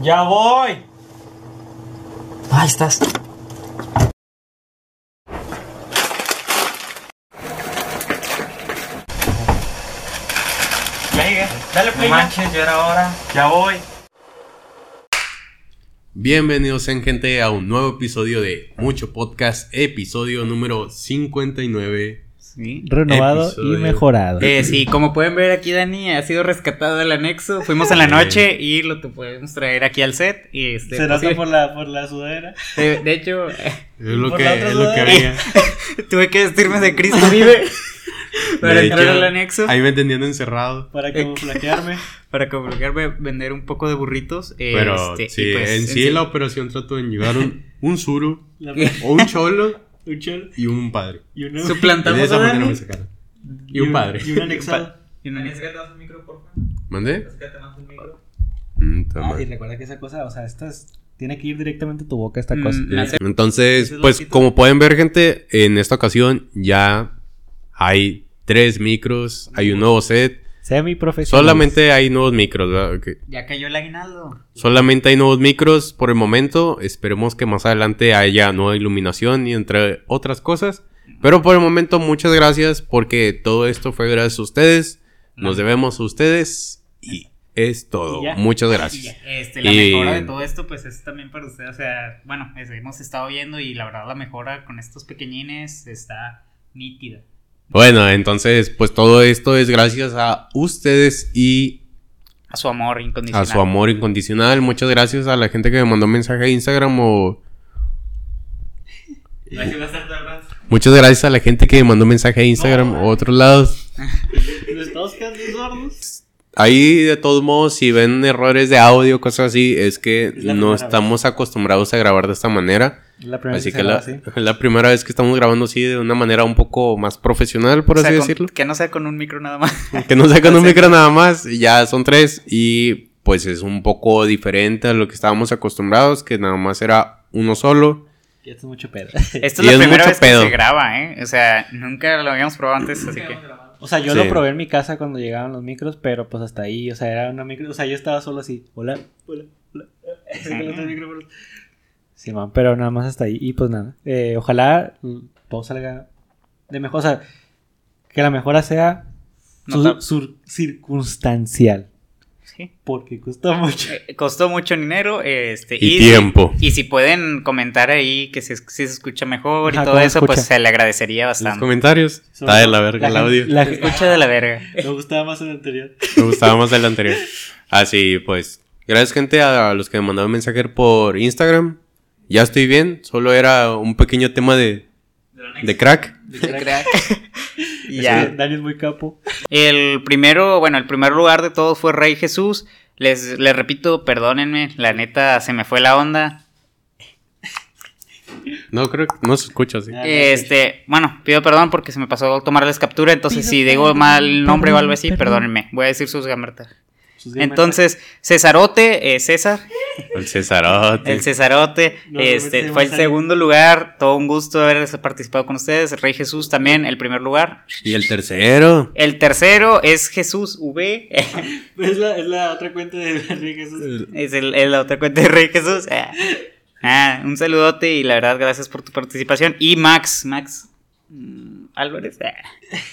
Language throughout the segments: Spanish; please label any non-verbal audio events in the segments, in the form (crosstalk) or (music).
Ya voy. Ahí estás. Ya llegué. Dale play. No manches, ya era hora. Ya voy. Bienvenidos en gente a un nuevo episodio de Mucho Podcast, episodio número 59. Sí. renovado Episodio. y mejorado. Eh, sí, como pueden ver aquí Dani ha sido rescatado del anexo. Fuimos en la noche y lo te podemos traer aquí al set. Y este, Se pues, nota sí. por la, por la sudadera. de, de hecho, Es lo que, es lo que había. (laughs) tuve que vestirme de Cristo (laughs) vive para entrar al anexo. Ahí me tenían encerrado. Para camuflajearme. (laughs) Para comunicarme, vender un poco de burritos. eh, Pero este, sí, pues, en sí la operación trató de llevar un, un suru, o un cholo un cholo y un padre. y un, Y Suplantamos de esa a manera Dani. me sacaron. Y un padre. Y un anexado. Y una- ¿Mandé? Ah, Mm, está y recuerda que esa cosa, o sea, esta es- tiene que ir directamente a tu boca esta Mm, cosa. Entonces, es pues como pueden ver gente, en esta ocasión ya hay tres micros, hay un nuevo set. Semi profesional. Solamente hay nuevos micros, ¿verdad? Que- Ya cayó el aguinaldo. Solamente hay nuevos micros por el momento. Esperemos que más adelante haya nueva iluminación y entre otras cosas. Pero por el momento, muchas gracias porque todo esto fue gracias a ustedes. Nos debemos a ustedes y es todo. Ya. Muchas Y gracias. este, la Y- mejora de todo esto, pues es también para ustedes. O sea, bueno, es- hemos estado viendo y la verdad la mejora con estos pequeñines está nítida. Bueno, entonces, pues todo esto es gracias a ustedes y A su amor incondicional. a su amor incondicional. Muchas gracias a la gente que me mandó mensaje a Instagram o (laughs) muchas gracias a la gente que me mandó mensaje a Instagram o otros lados. (laughs) Nos estamos quedando sordos. Ahí, de todos modos, si ven errores de audio, cosas así, es que Es no estamos acostumbrados a grabar de esta manera. Es La primera Así vez que se la, así. (laughs) la primera vez que estamos grabando así de una manera un poco más profesional, por O sea, así con- decirlo. Que no sea con un micro nada más. (laughs) Que no sacan (laughs) un micro nada más, y ya son tres. Y pues es un poco diferente a lo que estábamos acostumbrados, que nada más era uno solo. Ya es mucho pedo. Esta Y es la es primera mucho vez pedo. que se graba, ¿eh? O sea, nunca lo habíamos probado antes, así que. O sea, yo Sí. lo probé en mi casa cuando llegaban los micros, pero pues hasta ahí, o sea, era una micro, o sea, yo estaba solo así, hola, hola, hola. (laughs) Micrófonos. Sí, pero nada más hasta ahí. Y pues nada, eh, ojalá todo salga de mejor, o sea, que la mejora sea No su- circunstancial, Sí. porque costó mucho. Eh, costó mucho dinero, este, Y si- tiempo. y si pueden comentar ahí que si, si se escucha mejor Ajá, y todo eso, escucha. pues se le agradecería En los bastante. comentarios. Está de la verga el La audio. la escucha de la verga. (laughs) Me gustaba más el anterior. Me gustaba más el anterior. Así pues. Gracias, gente, a los que me mandaron mensaje por Instagram. Ya estoy bien. Solo era un pequeño tema de, de crack. (laughs) (laughs) Y (laughs) ya. Dani es muy capo. El primero, bueno, el primer lugar de todos fue Rey Jesús. Les, les repito, perdónenme, la neta se me fue la onda. No, creo que no se escucha así. Ah, Este, bueno, pido perdón porque se me pasó tomarles captura, entonces si digo mal el nombre o algo así, perdónenme. Voy a decir sus gamertas. Gamers- Entonces, Cesarote, eh, César, El Cesarote. el Cesarote, No, este, fue el segundo lugar. Todo un gusto haber participado con ustedes. Rey Jesús también, el primer lugar. Y el tercero. El tercero es Jesús V. (laughs) Es la, es la otra cuenta de Enrique Jesús. Es el, el la otra cuenta de Rey Jesús. Ah. Ah, un saludote y la verdad, gracias por tu participación. Y Max, Max Álvarez. ah.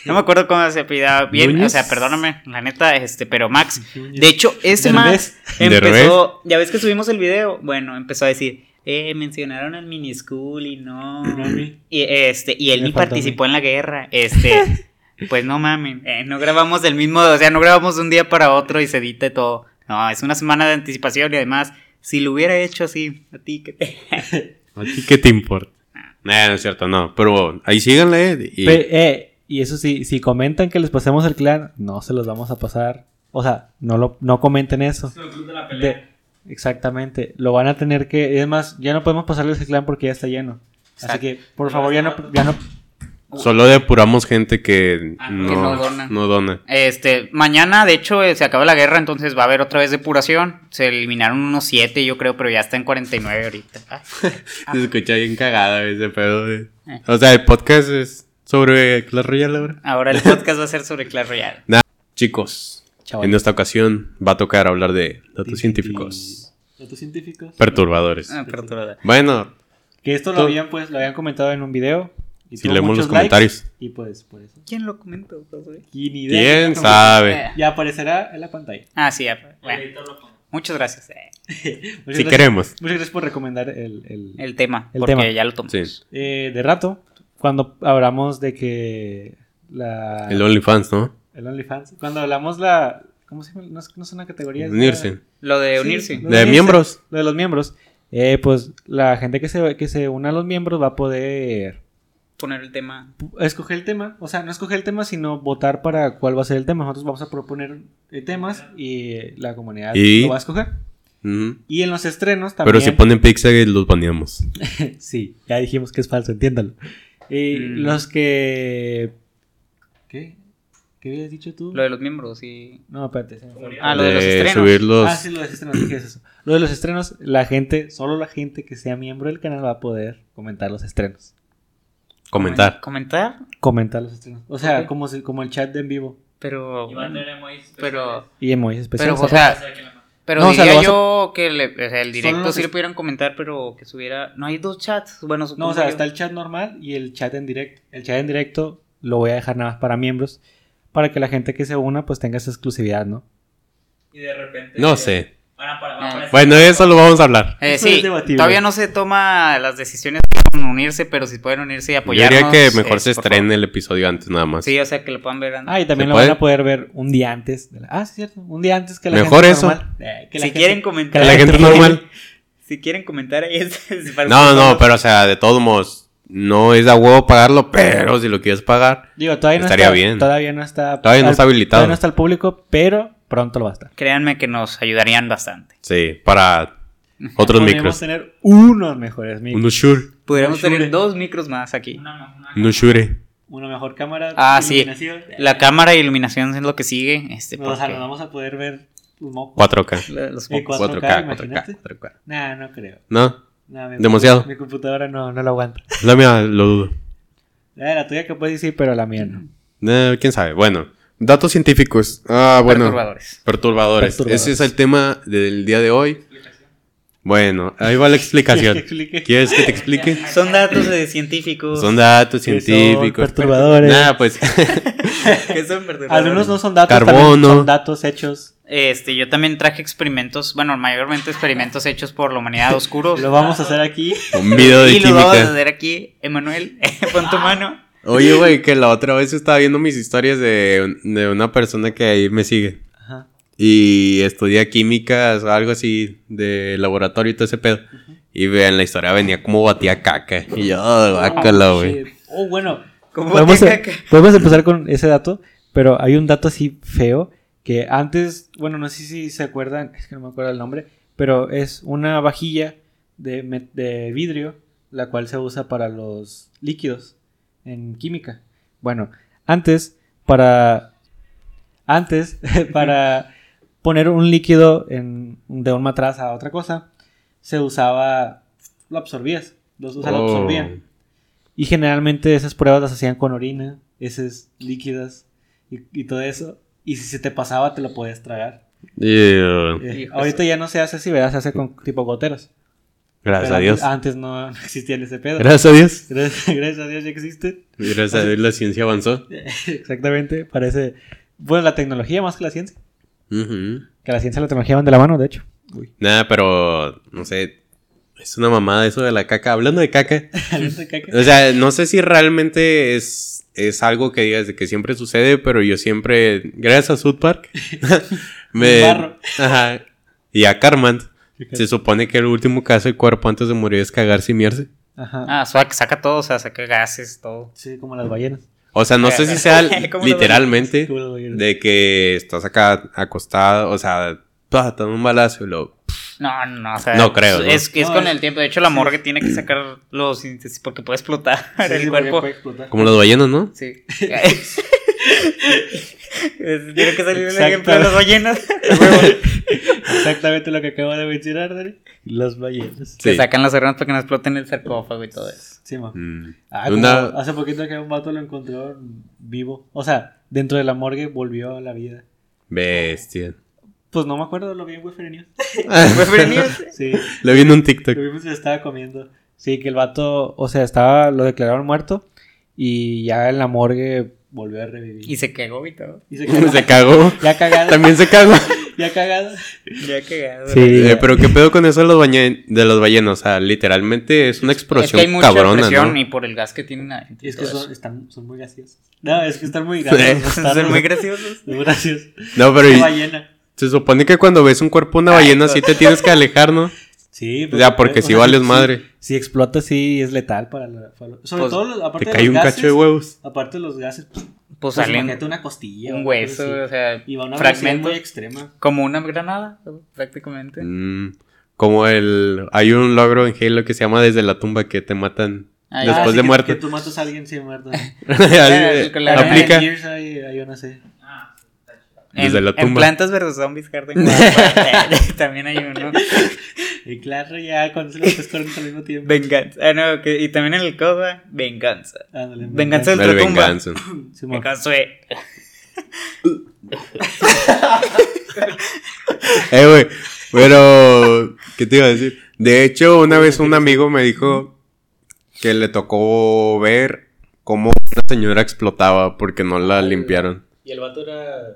No me acuerdo cómo se apellidaba bien. ¿Núñez? O sea, perdóname, la neta, este, pero Max. De hecho, ese Derbez. Max empezó. Ya ves que subimos el video. Bueno, empezó a decir. Eh, mencionaron al mini school y no. Y este, y él Me ni participó en la guerra. Este, (laughs) pues no mamen. eh, no grabamos del mismo, o sea, no grabamos de un día para otro y se edita y todo. No, es una semana de anticipación y además, si lo hubiera hecho así, a ti que te. (laughs) ¿A ti qué te importa? Nah, no es cierto, no. Pero ahí síganle. Y... Pe- eh, y eso sí, si comentan que les pasemos el clan, no se los vamos a pasar. O sea, no lo, no comenten eso. De- exactamente. Lo van a tener que. Es más, ya no podemos pasarles el clan porque ya está lleno. Así que, por favor, ya no, ya no. Solo depuramos gente que Ah, que no, dona. no dona. Este, mañana, de hecho, eh, se acaba la guerra, entonces va a haber otra vez depuración. Se eliminaron unos 7, yo creo, pero ya está en 49 ahorita. (laughs) Ah, Se escucha bien cagada ese pedo. de- Eh. O sea, el podcast es sobre Clash Royale ahora. Ahora el podcast va a ser sobre Clash Royale. (laughs) Chicos, chaval. En esta ocasión va a tocar hablar de datos científicos. Datos científicos. Perturbadores. Ah, da. Bueno, Que esto lo habían, pues, lo habían comentado en un video. Y si tuvo leemos los likes, comentarios. Y pues, por eso. ¿Quién lo comentó? Y idea ¿Quién sabe? comentó. Ya aparecerá en la pantalla. Ah, sí, ya. El Bueno, muchas gracias. eh, (laughs) Muchas Si gracias- queremos. Muchas gracias por recomendar el, el- El tema, El porque tema. ya lo tomamos. Sí. eh, de rato. Cuando hablamos de que la... El OnlyFans, ¿no? el OnlyFans. Cuando hablamos la... ¿Cómo se llama? No es, no es una categoría. la- Unirse. Lo de Sí, unirse. De unirse, miembros. Lo de los miembros. Eh, pues la gente que se, que se una a los miembros va a poder Poner el tema. escoger el tema. O sea, no escoger el tema, sino votar para cuál va a ser el tema. Nosotros vamos a proponer eh, temas y eh, la comunidad Y- lo va a escoger. Y en los estrenos también. Pero si ponen Pixel, los baneamos. (laughs) Sí, ya dijimos que es falso, entiéndalo. Y Mm. los que. ¿Qué? ¿Qué habías dicho tú? Lo de los miembros, sí. No, espérate. se me fue. Ah, lo de los estrenos. subir los... Ah, sí, lo de los estrenos, dije eso. Lo de los estrenos, la gente, solo la gente que sea miembro del canal va a poder comentar los estrenos. Comentar. Comentar, Comentar los estrenos. O sea, como, si- como el chat de en vivo. pero. Y va a tener emojis Pero. Y emojis especiales. Pero, o sea, pero No, o sea, diría lo a- yo que le- o sea, el directo sí le es- pudieran comentar, pero que subiera. No hay dos chats. Bueno, no, supongo o sea, yo. está el chat normal y el chat en directo. El chat en directo lo voy a dejar nada más para miembros. Para que la gente que se una, pues tenga esa exclusividad, ¿no? Y de repente. No sé. Para- a Ah. Bueno, eso lo vamos a hablar. Eh, sí, todavía no se toma las decisiones de unirse, pero si pueden unirse y Yo apoyarnos. diría que mejor eh, se estrene el episodio antes nada más. Sí, o sea, que lo puedan ver antes. Ah, y también ¿Se lo puede? van a poder ver un día antes. de la- Ah, sí, cierto. Un día antes que la Mejor gente eso. normal. Eh, que la si gente- quieren Que comentar. la gente normal. (laughs) Si quieren comentar ahí es, (laughs) es para No, no, pero o sea, de todos modos, no es a huevo pagarlo, pero si lo quieres pagar, Digo, todavía no Estaría está. bien. Todavía no está. Todavía no está habilitado. Todavía no está al público, pero pronto lo va a estar. Créanme que nos ayudarían bastante. sí, para otros Podríamos micros. tener unos mejores micros. Uno shure, Podríamos tener dos micros más aquí. Una, una, uno shure. Una mejor cámara. Ah, sí. iluminación. La cámara y iluminación es lo que sigue. Este, O sea, porque nos vamos a poder ver un moco. 4K. la- los focos. 4K, 4K, imagínate. 4K, 4K. Nah, no creo. No, Nah, mi- Demasiado. Mi computadora no, no lo aguanta. (laughs) la mía lo dudo. Eh, la tuya capaz sí, pero la mía no. Eh, ¿Quién sabe? Bueno, datos científicos. Ah, bueno. Perturbadores. Perturbadores. Perturbadores. Ese es el tema del día de hoy. Bueno, ahí va la explicación. (laughs) ¿Quieres que te explique? Son datos de científicos. Son datos Que son científicos. perturbadores. Nada, pues. (laughs) que son perturbadores. Algunos no son datos, Carbono. son datos hechos. Este, yo también traje experimentos, bueno, mayormente experimentos hechos por la humanidad oscuros. Lo vamos a hacer aquí. un video de y lo vamos a hacer aquí, Emanuel, (laughs) pon tu mano. Oye, güey, que la otra vez estaba viendo mis historias de, de una persona que ahí me sigue. Y estudia químicas o algo así de laboratorio y todo ese pedo. Y vean, la historia venía como batía caca. (laughs) Y yo, oh, guácala, güey. Shit. Oh, bueno. Como Podemos, botica caca. podemos empezar con ese dato, pero hay un dato así feo que antes, bueno, no sé si se acuerdan, es que no me acuerdo el nombre, pero es una vajilla de, de vidrio, la cual se usa para los líquidos en química. Bueno, antes, para... Antes, (laughs) para poner un líquido en, de un matraz a otra cosa, se usaba... Lo absorbías. Los, o sea, lo Oh. absorbían. Y generalmente esas pruebas las hacían con orina, heces líquidas y, y todo eso. Y si se te pasaba, te lo podías tragar. Eh, Hijo ahorita ya no se hace así, ¿verdad? Se hace con tipo goteros. gracias Pero a Dios. Antes, antes no, existían ese pedo. Gracias a Dios. (laughs) Gracias, gracias a Dios ya existe. Gracias a Dios la ciencia avanzó. (laughs) Exactamente, parece. Bueno, la tecnología más que la ciencia. Que la ciencia y la tecnología van de la mano, de hecho. Uy. Nada, pero no sé. Es una mamada eso de la caca. Hablando de caca. (laughs) Aliento de caca. O sea, no sé si realmente es, es algo que digas de que siempre sucede, pero yo siempre, gracias a South Park, (laughs) (laughs) me... barro. Ajá. Y a Carman, se supone que el último caso del cuerpo antes de morir es cagarse y miarse. Ajá. Ah, saca todo, o sea, saca gases, todo. Sí, como las ballenas. O sea, no sé si sea (laughs) ¿Cómo lo literalmente de que estás acá acostado, o sea, te un balazo y lo... No, no, o sea. No creo, ¿no? Es que es No, con es- el tiempo. De hecho, la morgue tiene que sacar los índices porque puede explotar Sí, (laughs) el cuerpo. explotar. Como las ballenas, ¿no? Sí. Tiene que salir el ejemplo de las ballenas. (laughs) Exactamente lo que acabo de mencionar, Dani. Las ballenas. Se Sí. sacan las órganos para que no exploten el sarcófago y todo eso. Sí, ma. Mm. Ah, Una- como hace poquito que un vato lo encontró vivo. O sea, dentro de la morgue volvió a la vida. Bestia. Pues no me acuerdo, lo vi en Wefer News. News. Sí, Lo vi en un TikTok. lo vimos y estaba comiendo. Sí, que el vato, o sea, estaba, lo declararon muerto y ya en la morgue volvió a revivir. Y se cagó y todo. Y se cagó. (laughs) Se cagó. (laughs) Ya cagado. También se cagó. (laughs) Ya cagado. Ya cagado. Sí. Eh, pero qué pedo con eso de los, bañe- de los ballenas. O sea, literalmente es una Es que explosión hay mucha cabrona, presión ¿no? y por el gas que tienen adentro. Y es que son, están, son muy graciosos. No, es que están muy graciosos. Sí. muy graciosos. Muy graciosos. No, pero Una y- ballena. se supone que cuando ves un cuerpo de una Ay, ballena pues. sí te tienes que alejar, ¿no? Sí, Ya, porque si vales madre. Si explota, sí es letal para la. para sobre Pues, todo, los- aparte Te de cae los un gases, cacho de huevos. Aparte de los gases, pues, Pues pues salen imagínate una costilla. un hueso, o sea, Y va una fragmentos. muy extrema. Como una granada, prácticamente. Mm, como el... Hay un logro en Halo que se llama Desde la tumba que te matan Ah, después Ah, sí, de que- muerto. Que tú matas a alguien sin muerto. (laughs) (laughs) Aplica. Hay, hay una así. Desde en, la en tumba. Plantas vs Zombies Garden Warfare, (laughs) también hay uno. Y claro, ya cuando se los tres corren al mismo tiempo. Venganza. Ah, no, que- y también en el CODA, Venganza. Ándale, Venganza El del Ultratumba. venganza. (coughs) Venganza. eh. Eh, güey. Pero, ¿qué te iba a decir? De hecho, una vez un amigo me dijo que le tocó ver cómo una señora explotaba porque no la limpiaron. Y el vato era.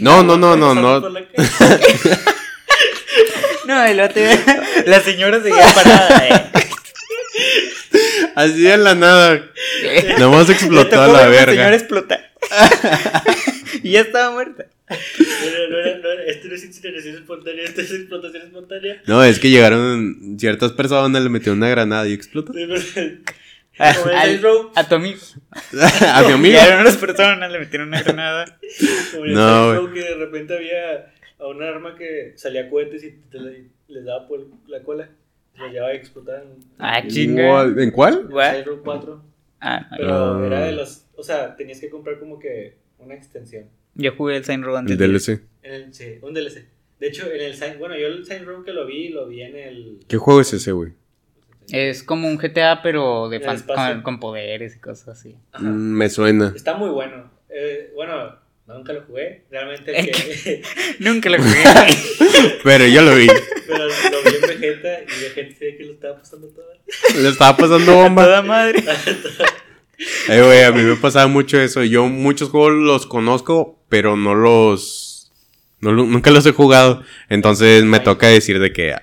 No, no, no, no, no. la. (laughs) No, el otro (laughs) La señora seguía parada, eh. Así de la nada. Nada más Le explotó a la ver a una señora verga. explotar. (laughs) y ya estaba muerta. No no no era- Esto no es incineración espontánea, esto es explotación espontánea. No, es que llegaron ciertas personas, le metieron una granada y explotó. A, al- Row. a tu amigo. (laughs) A mi amigo. Llegaron unas personas, le metieron una granada. Como en el No. Row que de repente había a un arma que salía cohetes y te le- les daba por la cola. Lo llevaba y explotaban. Ah, chinga. ¿En cuál? Saints Row 4. Ah, no, Pero Ah. era de los. O sea, tenías que comprar como que una extensión. yo jugué el Saint Row antes. El DLC. En el, sí, un DLC. De hecho, en el Saints. Bueno, yo el Saints Row que lo vi, lo vi en el. ¿Qué juego es ese, güey? Es como un GTA, pero de fan- con, con poderes y cosas así. Ajá. Mm, me suena. Está muy bueno. Eh, bueno, nunca lo jugué. Realmente (laughs) el que. (laughs) Nunca lo jugué. (laughs) Pero yo lo vi. pero lo vi en Vegeta y Vegeta se ve que lo estaba pasando todo. Le estaba pasando bomba. toda madre. Eh, güey, a mí me pasaba mucho eso. Yo muchos juegos los conozco, pero no los... no lo- nunca los he jugado. Entonces me toca decir de que...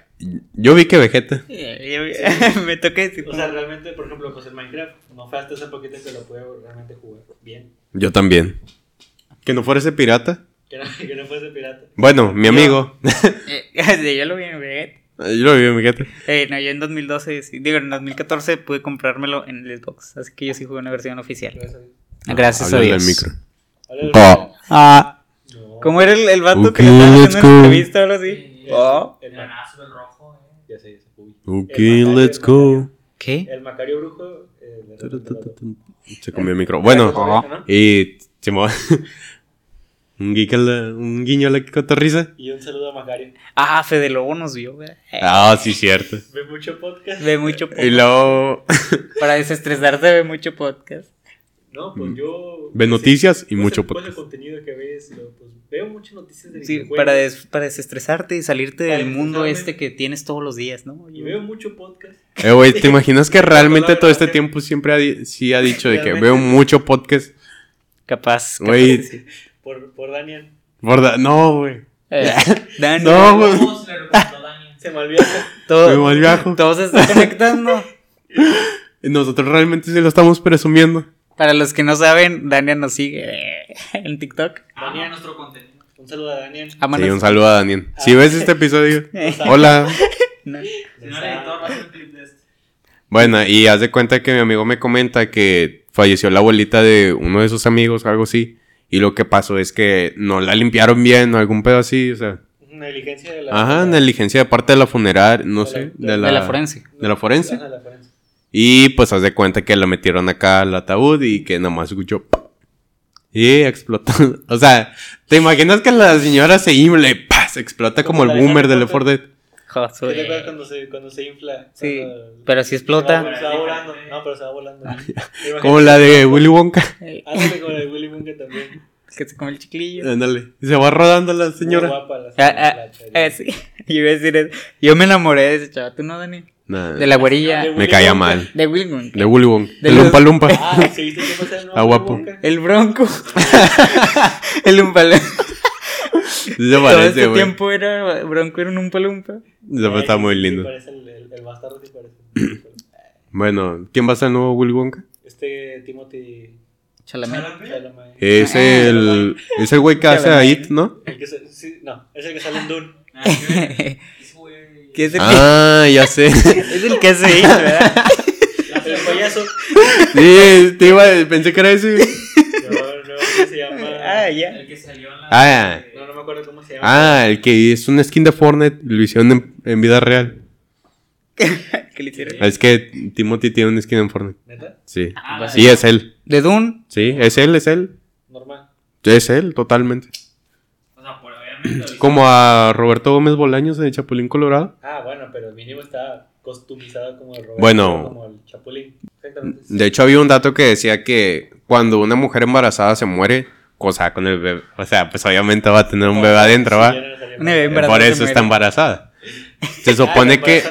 Yo vi que Vegeta. (laughs) Me toca decir. O sea, realmente, por ejemplo, pues el Minecraft, no fue hasta hace poquito que lo pude realmente jugar bien. Yo también. Que no fuera ese pirata. Que no, que no fuese pirata. Bueno, mi amigo. (laughs) Eh, (laughs) yo lo vi en Vegeta. yo lo vi en Vegeta. Eh, no, yo en 2012, sí, digo, en 2014 pude comprármelo en el Xbox. Así que yo sí jugué una versión oficial. Gracias a Dios. Gracias a Dios. micro. Oh. Ah, No. ¿cómo era el, el vato Ok, que le estaba haciendo una entrevista o algo así? Sí, Oh. El, El el rojo. Ya sé, ya sé. Uy. Ok, let's go. ¿Qué? El Macario Brujo. eh, Se comió el micro. Bueno, ¿no? y... Simón. (laughs) un, guiño a la, un guiño a la cotorriza. Y un saludo a Macario. Ah, Fede Lobo nos vio, ¿verdad? Eh, Ah, sí, cierto. Ve mucho podcast. Ve mucho Y podcast. luego... (laughs) Para desestresarse ve mucho podcast. No, pues yo. Ve noticias y ¿cuál es mucho el- ¿Cuál es el podcast. contenido que ves? Lo- Pues veo muchas noticias de Sí, videojuegos. para, des- para desestresarte y salirte Para del mundo este que tienes todos los días, ¿no? Y veo mucho podcast. Eh, güey, ¿te (laughs) imaginas que realmente todo este tiempo siempre ha, sí ha dicho de que veo mucho podcast? Capaz. capaz Güey. (laughs) que sí. Por, por Daniel. Borda- No, güey. Eh, (laughs) Dani, No, güey. ¿Cómo se Daniel? Olvidó. todo, Me mal viajo. todo se está conectando. Nosotros realmente sí lo estamos presumiendo. Para los que no saben, Daniel nos sigue eh, en TikTok. Daniel. nuestro contenido. Un saludo a Daniel. Ámanos. Sí, un saludo a Daniel. Si ves este episodio, (laughs) Eh, hola. no. Este. Bueno, y haz de cuenta que mi amigo me comenta que falleció la abuelita de uno de sus amigos, algo así. Y lo que pasó es que no la limpiaron bien o algún pedo así, o sea. Negligencia de la. Ajá, negligencia de parte de la funeraria, no De la- sé, de de la, De la forense. de la forense. Ajá, la forense. Y pues haz de cuenta que la metieron acá al ataúd y que nomás escuchó. Y explotó. (laughs) O sea, ¿te imaginas que la señora se infla y ¡pa! se explota como Como el boomer Harry de Left 4 Potter. Dead? ¿Qué te acuerdas Joder. cuando se, cuando se infla? Sí, Cuando- pero si Se explota. va, se va volando. No, pero se va volando. ¿Te imaginas? Como la de Willy Wonka. eh, (laughs) Ándale como la de Willy Wonka también. Que se come el chiclillo. Ándale. Y se va rodando la señora. Muy guapa la Ah, ah, la ah, sí. (laughs) Yo iba a decir eso. Yo me enamoré de ese chaval. ¿Tú no, Dani? Nah, De la güerilla. De me caía Wonka. mal. De Wilgon. De Willy Wonka. De De los- Lumpa Lumpa. Ah, ¿sí viste qué pasa Ah, guapo. Wonka? El bronco. (laughs) el umpalumpa. Sí se Todo parece, este güey. tiempo era bronco, era un umpalumpa. Se está muy Sí, lindo. parece el, el, el bastardo sí parece. (clears throat) Bueno, ¿quién va a ser el nuevo Willy Wonka? Este Timothy Chalamet. Chalamet. Es el. Es el güey que hace a It, ¿no? El que se- sí, no, es el que sale en Dune. (laughs) Ah, qué güey. ¿Qué es el, Ah, ya sé. (laughs) es el que hace ir, ¿verdad? El payaso. Sí, te iba, pensé que era ese. No, no, ¿cómo se llama? Ah, ya. El que salió en la. Ah. No, no me acuerdo cómo se llama. Ah, el que es un skin de Fortnite, lo hicieron en, en vida real. (laughs) ¿Qué le hicieron? Es que Timothy tiene un skin en Fortnite. ¿Neta? Sí. Ah, Sí, es él. ¿De Dune? Sí, es él, es él. Normal. Es él, totalmente. O sea, por obviamente. lo hizo- (clears throat) Como a Roberto Gómez Bolaños de Chapulín Colorado. Ah, bueno, pero mínimo está costumizado como el Roberto, Bueno. como el Chapulín. Exactamente. De hecho, había un dato que decía que cuando una mujer embarazada se muere, cosa con el bebé, o sea, pues obviamente va a tener un bebé adentro, ¿va? no. Por eso está embarazada. (laughs) Se Ah, supone la que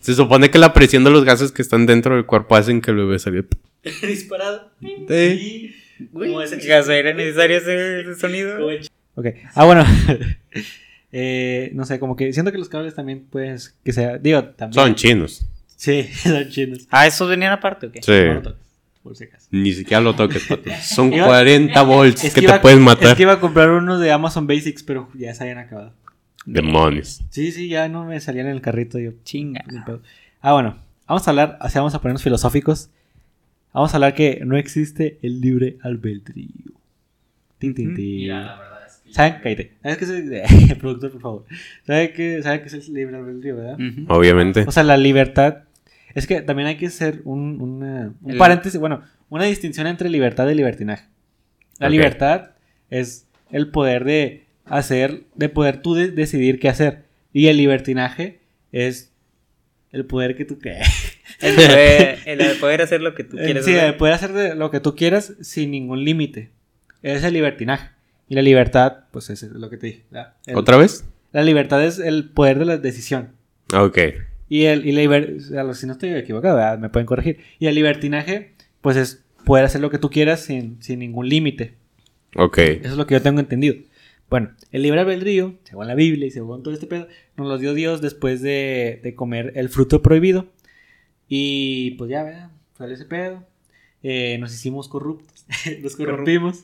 se supone que la presión de los gases que están dentro del cuerpo hacen que el bebé salga. (laughs) Disparado. Sí. Y... ¿Cómo es el ¿Acaso era necesario ese, ese sonido? Ok. Ah, bueno. (laughs) Eh, no sé, como que siento que los cables también, pues, que sea. Digo, también. Son chinos. Sí, (laughs) son chinos. Ah, ¿esos venían aparte o qué? Sí. No lo toques, por si acaso. Ni siquiera lo toques, pato. (laughs) Son Iba- 40 volts Es que te iba- pueden Es matar. que iba a comprar unos de Amazon Basics, pero ya se habían acabado. Demonios. Sí, sí, ya no me salían en el carrito. Yo, Chinga. Ah, bueno. Vamos a hablar, así vamos a ponernos filosóficos. Vamos a hablar que no existe el libre albedrío. Tin, tin, tin. ¿Saben? Cállate. ¿Sabes qué es el... (laughs) Productor, por favor. ¿Saben qué, ¿Saben qué es el libre albedrío, verdad? Obviamente. O sea, la libertad. Es que también hay que hacer un, una- un El- paréntesis, bueno, una distinción entre libertad y libertinaje. La libertad es el poder de hacer, de poder tú de- decidir qué hacer. Y el libertinaje es el poder que tú quieras. (laughs) El poder, el de poder hacer lo que tú (laughs) quieres Sí, el hacer. poder hacer lo que tú quieras sin ningún límite. Es el libertinaje. Y la libertad, pues es lo que te dije. ¿Otra vez? La libertad es el poder de la decisión. Ok. Y el y la liber- o sea, si no estoy equivocado, ¿verdad? me pueden corregir. Y el libertinaje, pues es poder hacer lo que tú quieras sin, sin ningún límite. Ok. Eso es lo que yo tengo entendido. Bueno, el libre albedrío, según la Biblia y según todo este pedo, nos lo dio Dios después de, de comer el fruto prohibido. Y pues ya, ¿verdad? Sale ese pedo. Eh, nos hicimos corruptos, (laughs) nos corrompimos.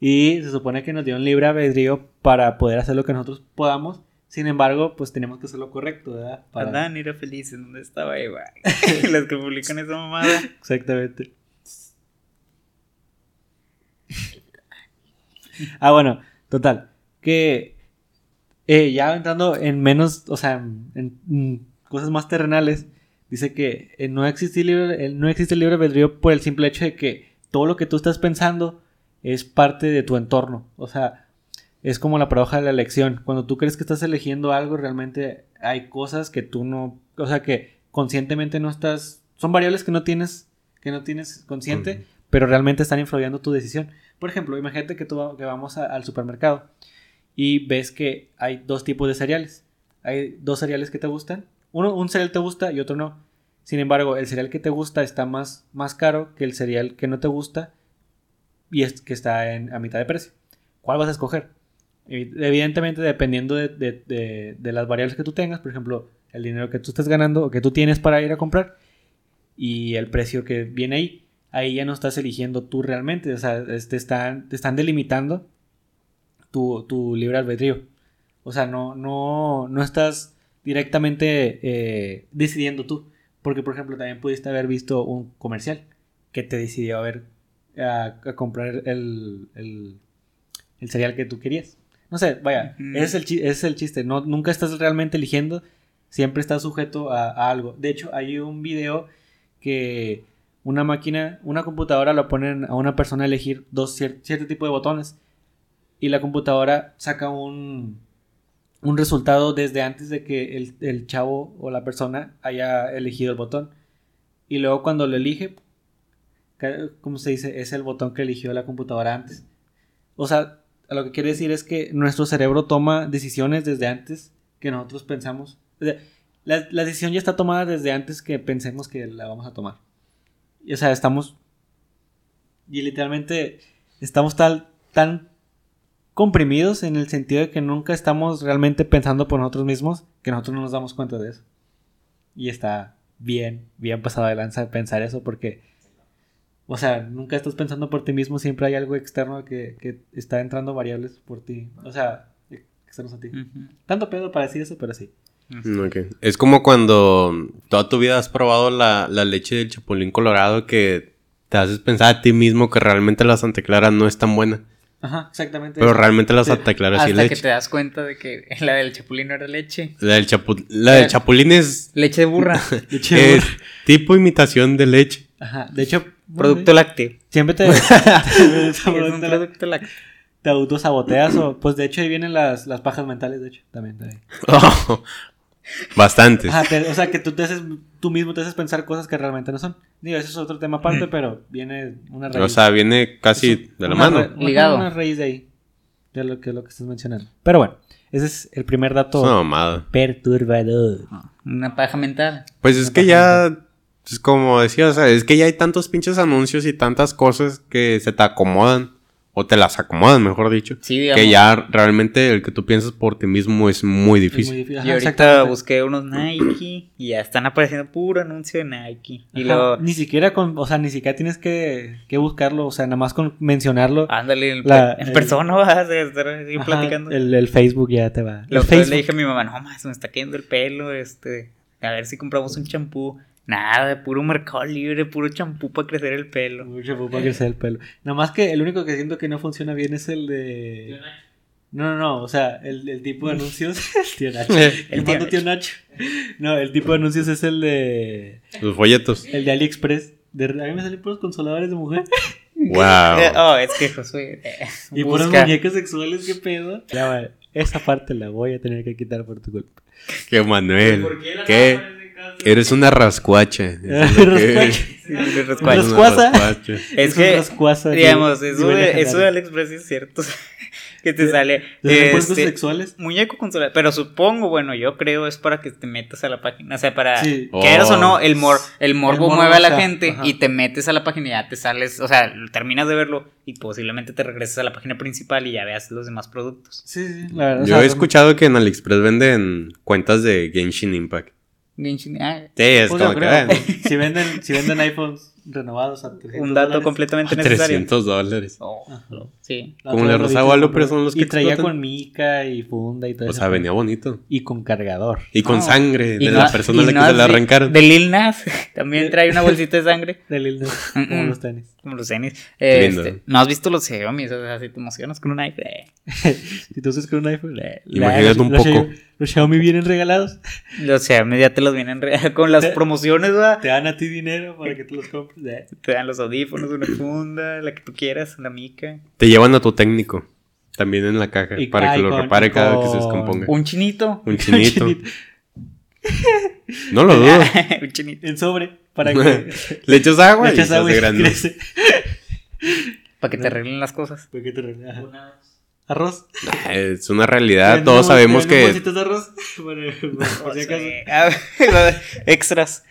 Y se supone que nos dio un libre albedrío para poder hacer lo que nosotros podamos. Sin embargo, pues tenemos que hacer lo correcto, ¿verdad? Para... Adán era feliz en donde estaba Eva. Los (laughs) (laughs) que publican esa mamada. Exactamente. (laughs) ah, bueno, total. Que eh, ya entrando en menos, o sea, en, en, cosas más terrenales, dice que eh, no, existe libre, eh, no existe libre albedrío por el simple hecho de que todo lo que tú estás pensando es parte de tu entorno. O sea, es como la paradoja de la elección. Cuando tú crees que estás eligiendo algo, realmente hay cosas que tú no, o sea, que conscientemente no estás, son variables que no tienes, que no tienes consciente, pero realmente están influyendo tu decisión. Por ejemplo, imagínate que tú que vamos a- al supermercado y ves que hay dos tipos de cereales. Hay dos cereales que te gustan. Uno, un cereal te gusta y otro no. Sin embargo, el cereal que te gusta está más, más caro que el cereal que no te gusta y es que está en, a mitad de precio. ¿Cuál vas a escoger? Evi- Evidentemente, dependiendo de, de- de- las variables que tú tengas, por ejemplo, el dinero que tú estás ganando o que tú tienes para ir a comprar y el precio que viene ahí, ahí ya no estás eligiendo tú realmente, o sea, te están, te están delimitando tu, tu libre albedrío. O sea, no, no, no estás directamente eh, decidiendo tú. Porque, por ejemplo, también pudiste haber visto un comercial que te decidió a ver a, a comprar el, el, el cereal que tú querías. No sé, vaya, ese, es el, ese es el chiste. No, nunca estás realmente eligiendo, siempre estás sujeto a, a algo. De hecho, hay un video que una máquina, una computadora lo ponen a una persona a elegir dos cier- cierto tipo de botones y la computadora saca un, un resultado desde antes de que el, el chavo o la persona haya elegido el botón. Y luego cuando lo elige, ¿cómo se dice? Es el botón que eligió la computadora antes. O sea, lo que quiere decir es que nuestro cerebro toma decisiones desde antes que nosotros pensamos. La, decisión ya está tomada desde antes que pensemos que la vamos a tomar. Y, o sea, estamos... Y literalmente estamos tal, tan comprimidos en el sentido de que nunca estamos realmente pensando por nosotros mismos que nosotros no nos damos cuenta de eso. Y está bien, bien pasado de lanza pensar eso porque, o sea, nunca estás pensando por ti mismo, siempre hay algo externo que, que está entrando variables por ti. O sea, externos a ti. Tanto pedo para decir eso, pero sí. Ok. Es como cuando toda tu vida has probado la, la leche del chapulín colorado que te haces pensar a ti mismo que realmente la Santa Clara no es tan buena. Ajá, exactamente. Pero eso. realmente la Sí. Santa Clara sí es Hasta que leche. te das cuenta de que la del chapulín no era leche. La del, chapu- la del chapulín es, Leche de burra. De (laughs) hecho, es tipo imitación de leche. Ajá, de hecho, Producto lácteo. siempre te, (laughs) (laughs) Es un producto lácteo. te autosaboteas o pues de hecho ahí vienen las, las pajas mentales, de hecho, también. también. (laughs) Bastantes. Ajá, te- o sea, que tú te haces, tú mismo te haces pensar cosas que realmente no son. Digo, ese es otro tema aparte, pero viene una raíz. O sea, viene casi de la una mano. ra- una- Ligado. Una raíz de ahí, de lo que, lo que estás mencionando. Pero bueno, ese es el primer Es dato una mamada. perturbador. Una paja mental. Pues es que ya, es como decía, o sea, es que ya hay tantos pinches anuncios y tantas cosas que se te acomodan, o te las acomodan, mejor dicho, Sí, digamos. que ya realmente el que tú piensas por ti mismo es muy Es difícil. muy difícil. Y Ajá, ahorita exactamente. busqué unos Nike y ya están apareciendo puro anuncio de Nike. Y luego, Ni siquiera con, o sea, ni siquiera tienes que, que buscarlo, o sea, nada más con mencionarlo. ándale, en, La- en el- persona vas a estar así Ajá, platicando. El, el Facebook ya te va. Facebook. le dije a mi mamá, no más, me está cayendo el pelo, este, a ver si compramos un champú. Nada, de puro mercado libre, puro champú para crecer el pelo. Mucho para crecer el pelo. Nada más que el único que siento que no funciona bien es el de. No, no, no. O sea, el, el tipo de anuncios. (laughs) el tío Nacho. El tío mando tío Nacho. No, el tipo de anuncios es el de. Los folletos. El de AliExpress. De, a mí me salen puros consoladores de mujer. Wow. (laughs) oh, es que Josué. eh, Y puras muñecas sexuales, qué pedo. Ya, Esa parte la voy a tener que quitar por tu culpa. Que Manuel. ¿Por qué la ¿Qué? Eres una rascuacha. Eso es. Es un que, de- digamos, de eso de, eso de AliExpress sí es cierto. (laughs) que te sale. ¿Te salen puros este, sexuales? Muñeco consola. Pero supongo, bueno, yo creo es para que te metas a la página. O sea, para. Sí. Quieras o Oh. no, el, mor, el morbo morbo mueve a la gente ajá. y te metes a la página y ya te sales. O sea, terminas de verlo y posiblemente te regreses a la página principal y ya veas los demás productos. Sí, sí, la verdad. o Yo sea, he escuchado que en AliExpress venden cuentas de Genshin Impact. Genshin- ah, Sí, es Pues como que creo. ah, (laughs) si, venden, si venden iPhones renovados a 300 un dato dólares. completamente necesario. 300 dólares. Oh, sí. Como vi que Guadalupe compró. son los que Y traía explotan. con mica y funda y todo O eso. sea, venía bonito. Y con cargador. Y con sangre de Y la no- persona a la que no se la arrancaron. De Lil Nas (laughs) también trae una bolsita de sangre. (laughs) De Lil Nas, Mm, como mm. los tenis. Como los tenis. Eh, este, ¿No has visto los Xiaomi? O sea, si te emocionas con un iPhone. (laughs) Si tú usas con un iPhone, Imagínate un los poco. Xiaomi- Los Xiaomi vienen regalados. Los Xiaomi ya te los vienen con las Te- promociones, ¿va? Te dan a ti dinero para que tú los compres. Te dan los audífonos, una funda, la que tú quieras, la mica. Te llevan a tu técnico. También en la caja. Y- para que lo con- repare cada vez que se descomponga. Un chinito. Un (laughs) chinito. No lo dudo. (laughs) un chinito. En sobre. Para que (laughs) Le echas agua le y echas se agua hace y grande. crece. Para que te arreglen las cosas. ¿Por qué te regala? Ajá. Arroz. Es una realidad. Todos sabemos que bolsitas de arroz. Por, por si acaso. Ah, Extras.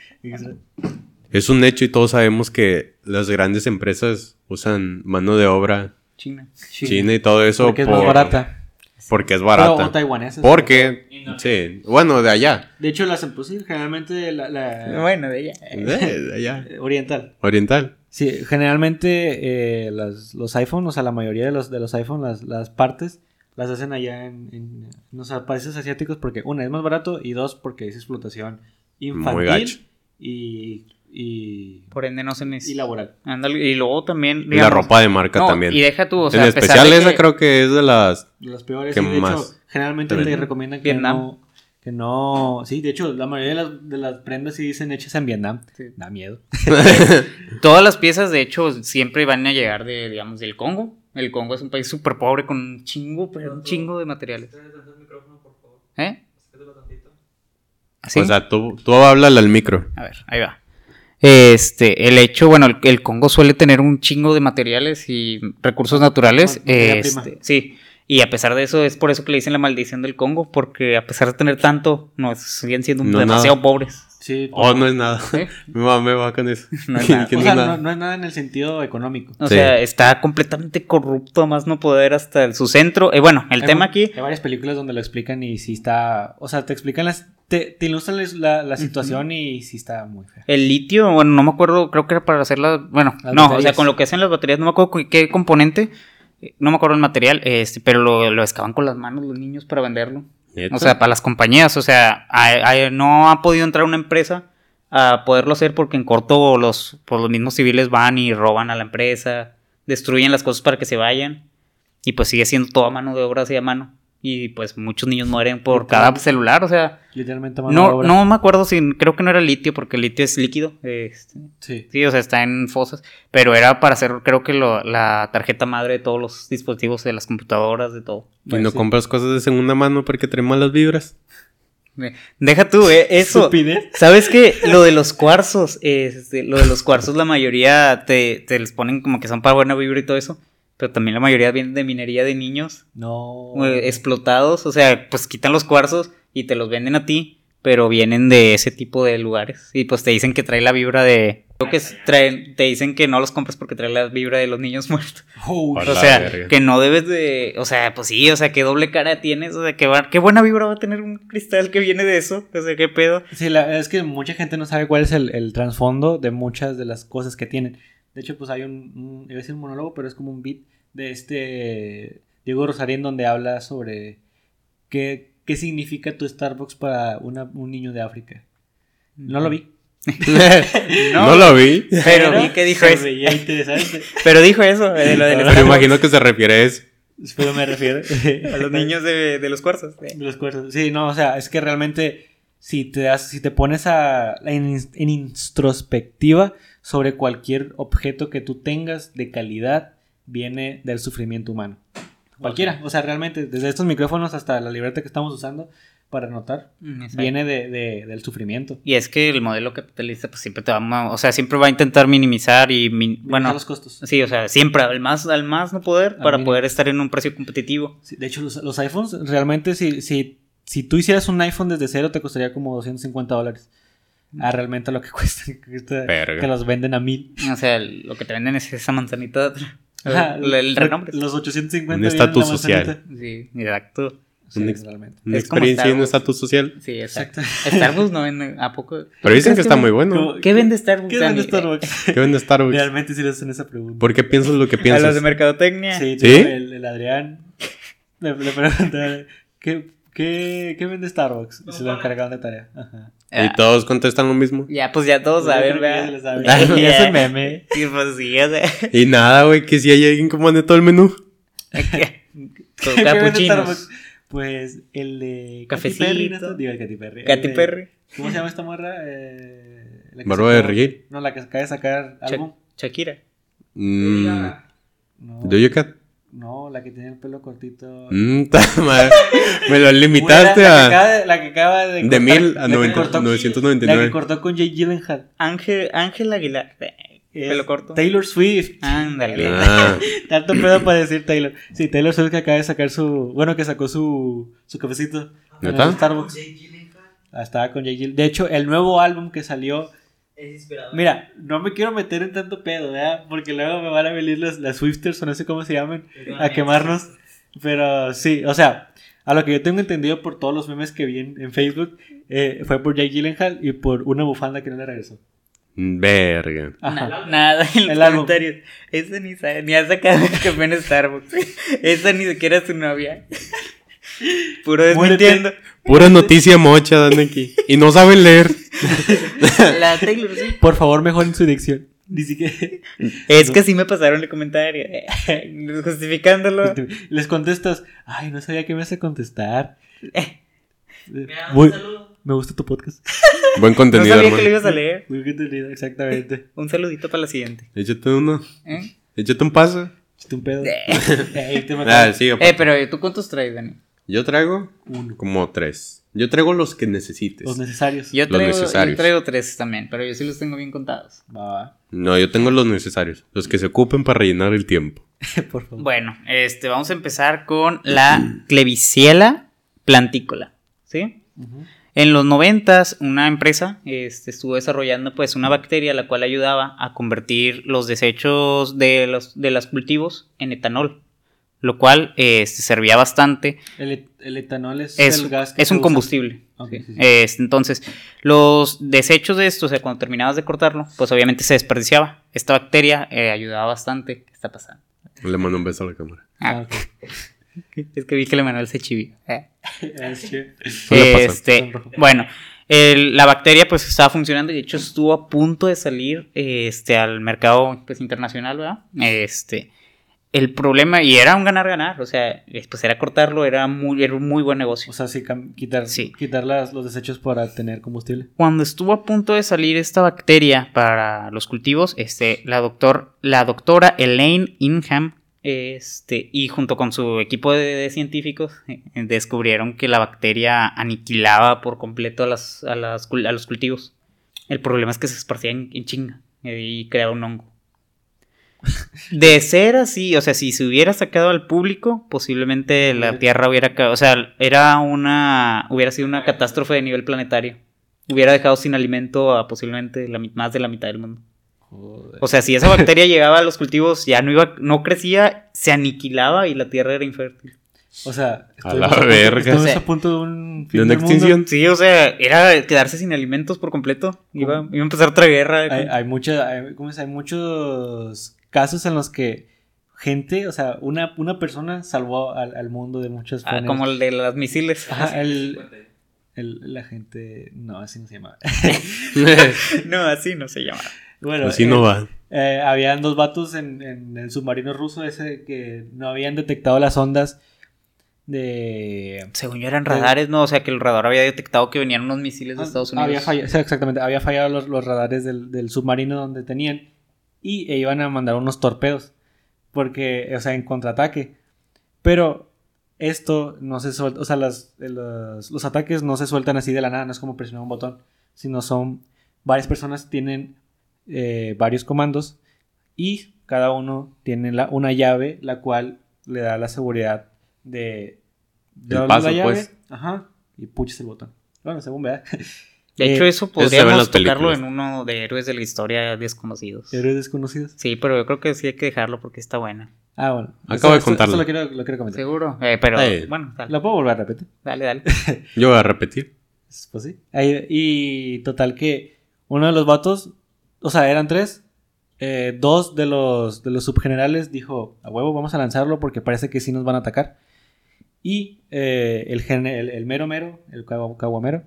es un hecho y todos sabemos que las grandes empresas usan mano de obra China. china y todo eso Porque es más barata. Porque es Pero, o barata. taiwanesas. Porque, sí, bueno, de allá. De hecho, las pues sí, generalmente la, la- Bueno, de ella. De, de allá. (laughs) oriental. Oriental. Sí, generalmente eh, las- los iPhones, o sea, la mayoría de los, de los iPhones, las, las partes, las hacen allá en, en, en los países asiáticos porque, una, es más barato y dos, porque es explotación Muy infantil gacho. y, y, Por ende no se y necesita. laboral. Ándale, y luego también. Y la digamos, ropa de marca no, también. Y deja tú, o sea, en especial de esa que- creo que es de las... Las peores, ¿Qué y de más? hecho, generalmente te recomiendan que Vietnam. no, que no, sí, de hecho, la mayoría de las, de las prendas sí dicen hechas en Vietnam. Sí. Da miedo. (laughs) Todas las piezas, de hecho, siempre van a llegar de, digamos, del Congo. El Congo es un país súper pobre con un chingo, pero un chingo de materiales. Acércate tanto el micrófono, por favor. ¿Eh? ¿Así? O sea, tú, tú háblale al micro. A ver, ahí va. Este, el hecho, bueno, el, el Congo suele tener un chingo de materiales y recursos naturales. Este, prima. sí. Y a pesar de eso, es por eso que le dicen la maldición del Congo, porque a pesar de tener tanto, no, siguen siendo No, demasiado pobres. Sí. Oh, no es nada. (laughs) Me va, me va con eso. (laughs) No es nada. (laughs) o sea, no, es nada en el sentido económico. O Sí. sea, está completamente corrupto a más no poder hasta el- su centro. Eh, bueno, el Hay tema aquí. Hay varias películas donde lo explican y sí está. O sea, te explican las. Te, te ilustran la, la situación y sí está muy fea. El litio, bueno, no me acuerdo, creo que era para hacer las. Bueno, Las no, o sea, con lo que hacen las baterías, no me acuerdo cu- qué componente, eh, no me acuerdo el material, este, pero lo, lo excavan con las manos los niños para venderlo. ¿Neta? O sea, para las compañías, o sea, no ha podido entrar una empresa a poderlo hacer porque en corto los, pues, los mismos civiles van y roban a la empresa, destruyen las cosas para que se vayan y pues sigue siendo toda mano de obra así a mano. Y pues muchos niños mueren por cada celular, o sea, Literalmente mano de no, obra. no me acuerdo si, creo que no era litio, porque el litio es líquido. este, Sí. sí, o sea, está en fosas. Pero era para hacer, creo que lo- la tarjeta madre de todos los dispositivos, de las computadoras, de todo. Y no sí. compras cosas de segunda mano porque traen malas vibras. Deja tú, eh, eso. Estupidez. ¿Sabes qué? Lo de los cuarzos, este, lo de los cuarzos, la mayoría te, te les ponen como que son para buena vibra y todo eso. Pero también la mayoría vienen de minería de niños No. explotados. O sea, pues quitan los cuarzos y te los venden a ti. Pero vienen de ese tipo de lugares. Y pues te dicen que trae la vibra de. Creo que traen, te dicen que no los compras porque trae la vibra de los niños (laughs) muertos. Oh, O sea, verga. que no debes de. O sea, pues sí, o sea, qué doble cara tienes. O sea, qué, va- qué buena vibra va a tener un cristal que viene de eso. O sea, qué pedo. Sí, la, es que mucha gente no sabe cuál es el, el trasfondo de muchas de las cosas que tienen. De hecho, pues hay un, un, iba a decir un monólogo, pero es como un beat de este Diego Rosarín donde habla sobre qué, qué significa tu Starbucks para una- un niño de África. No lo vi. (laughs) No, lo vi. Pero vi que dijo se eso. veía interesante. (laughs) Pero dijo eso, eh, de lo del Pero imagino que se refiere a eso. Pero me refiero A los niños de, de los cuarzos. eh. De los cuartos. Sí, no, o sea, es que realmente si te das, si te pones a en, en introspectiva sobre cualquier objeto que tú tengas de calidad, viene del sufrimiento humano. Cualquiera, o sea, realmente, desde estos micrófonos hasta la libreta que estamos usando para anotar, Exacto. viene de, de- del sufrimiento. Y es que el modelo capitalista, pues siempre te va a, o sea, siempre va a intentar minimizar y, min- Bueno, los costos. sí, o sea, siempre al más, al más no poder para mínimo. poder estar en un precio competitivo. Sí, de hecho, los, los iPhones, realmente, si, si, si tú hicieras un iPhone desde cero, te costaría como 250 dólares. Ah, realmente lo que (laughs) cuesta, que, cuesta- Verga. que los venden a mil. O sea, lo que te venden es esa manzanita de atrás. Ajá, el, el renombre. Los 850 Un estatus social. Sí, exacto. Sí, Un ex- realmente. Una Es como experiencia y un Starbucks. estatus social. Sí, exacto. Exacto. Starbucks no vende a poco. Pero dicen que está muy bueno. ¿Cómo- ¿Qué vende Starbucks? ¿Qué vende? Starbucks? ¿Qué vende Starbucks? Realmente sí le hacen esa pregunta. ¿Por qué piensas lo que (laughs) A los piensas? de mercadotecnia. Sí, El, el Adrián (laughs) le, le pregunta, ¿qué, qué, ¿qué vende Starbucks? Y se lo encargaron de tarea. Ajá. Y todos contestan lo mismo. Ya, pues ya todos saben, ¿verdad? Ya. (laughs) Y (laughs) es el meme. Sí, pues sí, o sea. Y nada, güey, que si hay alguien que mande todo el menú. Con (laughs) ¿Qué vende capuchinos. Starbucks? Pues el de Katy Cafecito. Perry, ¿no? Digo, el Katy Perry. Katy de- Perry. ¿Cómo se llama esta morra? Eh, la que de Reggae. No, la que acaba de sacar álbum. Shakira. Mm, No, Doja Cat. No, la que tiene el pelo cortito. Mm. (laughs) Me lo limitaste la, la que a. acaba de, la que acaba de. De mil la a que 90 cortó- La 999. que cortó con Jay Gyllenhaal. Ángel, Ángel Aguilar. Eh, Es Pelo corto. Taylor Swift. Ándale. Ah, (laughs) Tanto pedo para decir Taylor. Sí, Taylor Swift que acaba de sacar su. Bueno, que sacó su, su cafecito. en ¿Neta? el Starbucks. Ah, Estaba con Jay Gyllenhaal. De hecho, el nuevo álbum que salió. Es inspirador. Mira, no me quiero meter en tanto pedo, ¿verdad? Porque luego me van a venir las, las Swifters o no sé cómo se llaman. a quemarnos. Pero sí, o sea, a lo que yo tengo entendido por todos los memes que vi en, en Facebook, eh, fue por Jay Gyllenhaal y por una bufanda que no le regresó. verga. Ajá. Na- Nada en los comentarios. Esa ni sabe, ni ha sacado el campeón Starbucks. (laughs) Esa ni siquiera es su novia. Puro desmintiendo. Pura noticia mocha dan aquí. Y no saben leer. (laughs) La Taylor sí. Por favor, mejoren su dicción. Ni siquiera. Es que sí me pasaron el comentario. (laughs) Justificándolo. Les contestas, ay, no sabía que me hace contestar. (laughs) Eh, Mira, muy- un saludo. me gusta tu podcast. Buen No contenido, sabía que lo hermano. ibas a leer. Muy bien entendido, exactamente. Un saludito para la siguiente. Échate uno. ¿Eh? Échate un paso. Chiste un pedo. Eh. Te Ah, sí, Eh, pero ¿tú cuántos traes, Dani? Yo traigo Uno. como tres. Yo traigo los que necesites. Los necesarios. Yo Los traigo, yo traigo tres también, pero yo sí los tengo bien contados. Va, va. No, yo tengo los necesarios. Los que se ocupen para rellenar el tiempo. (laughs) Por favor. Bueno, este, vamos a empezar con la Klebsiella plantícola, ¿sí? En los noventas, una empresa este, estuvo desarrollando pues una bacteria la cual ayudaba a convertir los desechos de los de los cultivos en etanol, lo cual este, servía bastante. El, et- el etanol es, Es, el gas que es se un usa. combustible. Ok, sí. sí, sí. Este, entonces, los desechos de esto, o sea, cuando terminabas de cortarlo, pues obviamente se desperdiciaba. Esta bacteria eh, ayudaba bastante. ¿Qué está pasando? Le mando un beso a la cámara. Ah, ok. (laughs) Es que vi que le Manuel se chivió. Eh. (laughs) Este, bueno, el- la bacteria pues estaba funcionando y de hecho estuvo a punto de salir este, al mercado pues, internacional, ¿verdad? Este, el problema, y era un ganar-ganar, o sea, pues era cortarlo, era, muy, era un muy buen negocio. O sea, sí, quitar, Sí. quitar las- los desechos para tener combustible. Cuando estuvo a punto de salir esta bacteria para los cultivos, este, la, doctor, la doctora Elaine Ingham este, y junto con su equipo de, de científicos eh, descubrieron que la bacteria aniquilaba por completo a, las, a, las a los cultivos. El problema es que se esparcía en, en chinga eh, y creaba un hongo. De ser así, o sea, si se hubiera sacado al público, posiblemente la Tierra hubiera, ca- o sea, era una, hubiera sido una catástrofe de nivel planetario. Hubiera dejado sin alimento a posiblemente la, más de la mitad del mundo. Joder. O sea, si esa bacteria (laughs) llegaba a los cultivos, ya no iba, no crecía, se aniquilaba y la Tierra era infértil. O sea, A la punto- verga. estuvimos O sea, a punto de un De una del mundo. extinción. Sí, o sea, era quedarse sin alimentos por completo. Iba, iba a empezar otra guerra. Hay, hay, mucha- hay- ¿cómo se- hay muchos casos en los que gente, o sea, una, una persona salvó al, al mundo de muchos Ah, frenes. como el de los misiles. El, el- la gente. No, así no se llama. (laughs) no, así no se llama. bueno, Así eh, no va. eh, habían dos vatos en, en el submarino ruso ese que no habían detectado las ondas de. Según yo eran radares, no, o sea que el radar había detectado que venían unos misiles de Estados Unidos. Ah, Había fallado, exactamente, había fallado los, los radares del, del submarino donde tenían y e iban a mandar unos torpedos, porque, o sea, en contraataque. Pero esto no se suelta, o sea, las- eh, los, los ataques no se sueltan así de la nada, no es como presionar un botón, sino son varias personas tienen eh, varios comandos y cada uno tiene la- una llave la cual le da la seguridad de, de El paso, la llave, pues. ajá, y puches el botón. Bueno, según vea. (laughs) De hecho, Eh, eso podríamos tocarlo en uno de héroes de la historia desconocidos. Héroes desconocidos. Sí, pero yo creo que sí hay que dejarlo porque está buena. Ah, bueno. Acabo de Esto- esto- contarlo. esto lo quiero, lo quiero comentar. Seguro. Eh, pero Eh. bueno, dale, ¿Lo puedo volver a repetir? dale. dale. (laughs) Yo voy a repetir. Pues sí. Ahí- y total que uno de los vatos, o sea, eran tres. eh, dos de los, de los subgenerales dijo, a huevo, vamos a lanzarlo porque parece que sí nos van a atacar. Y eh, el, gen- el, el mero mero, el cagu- caguamero,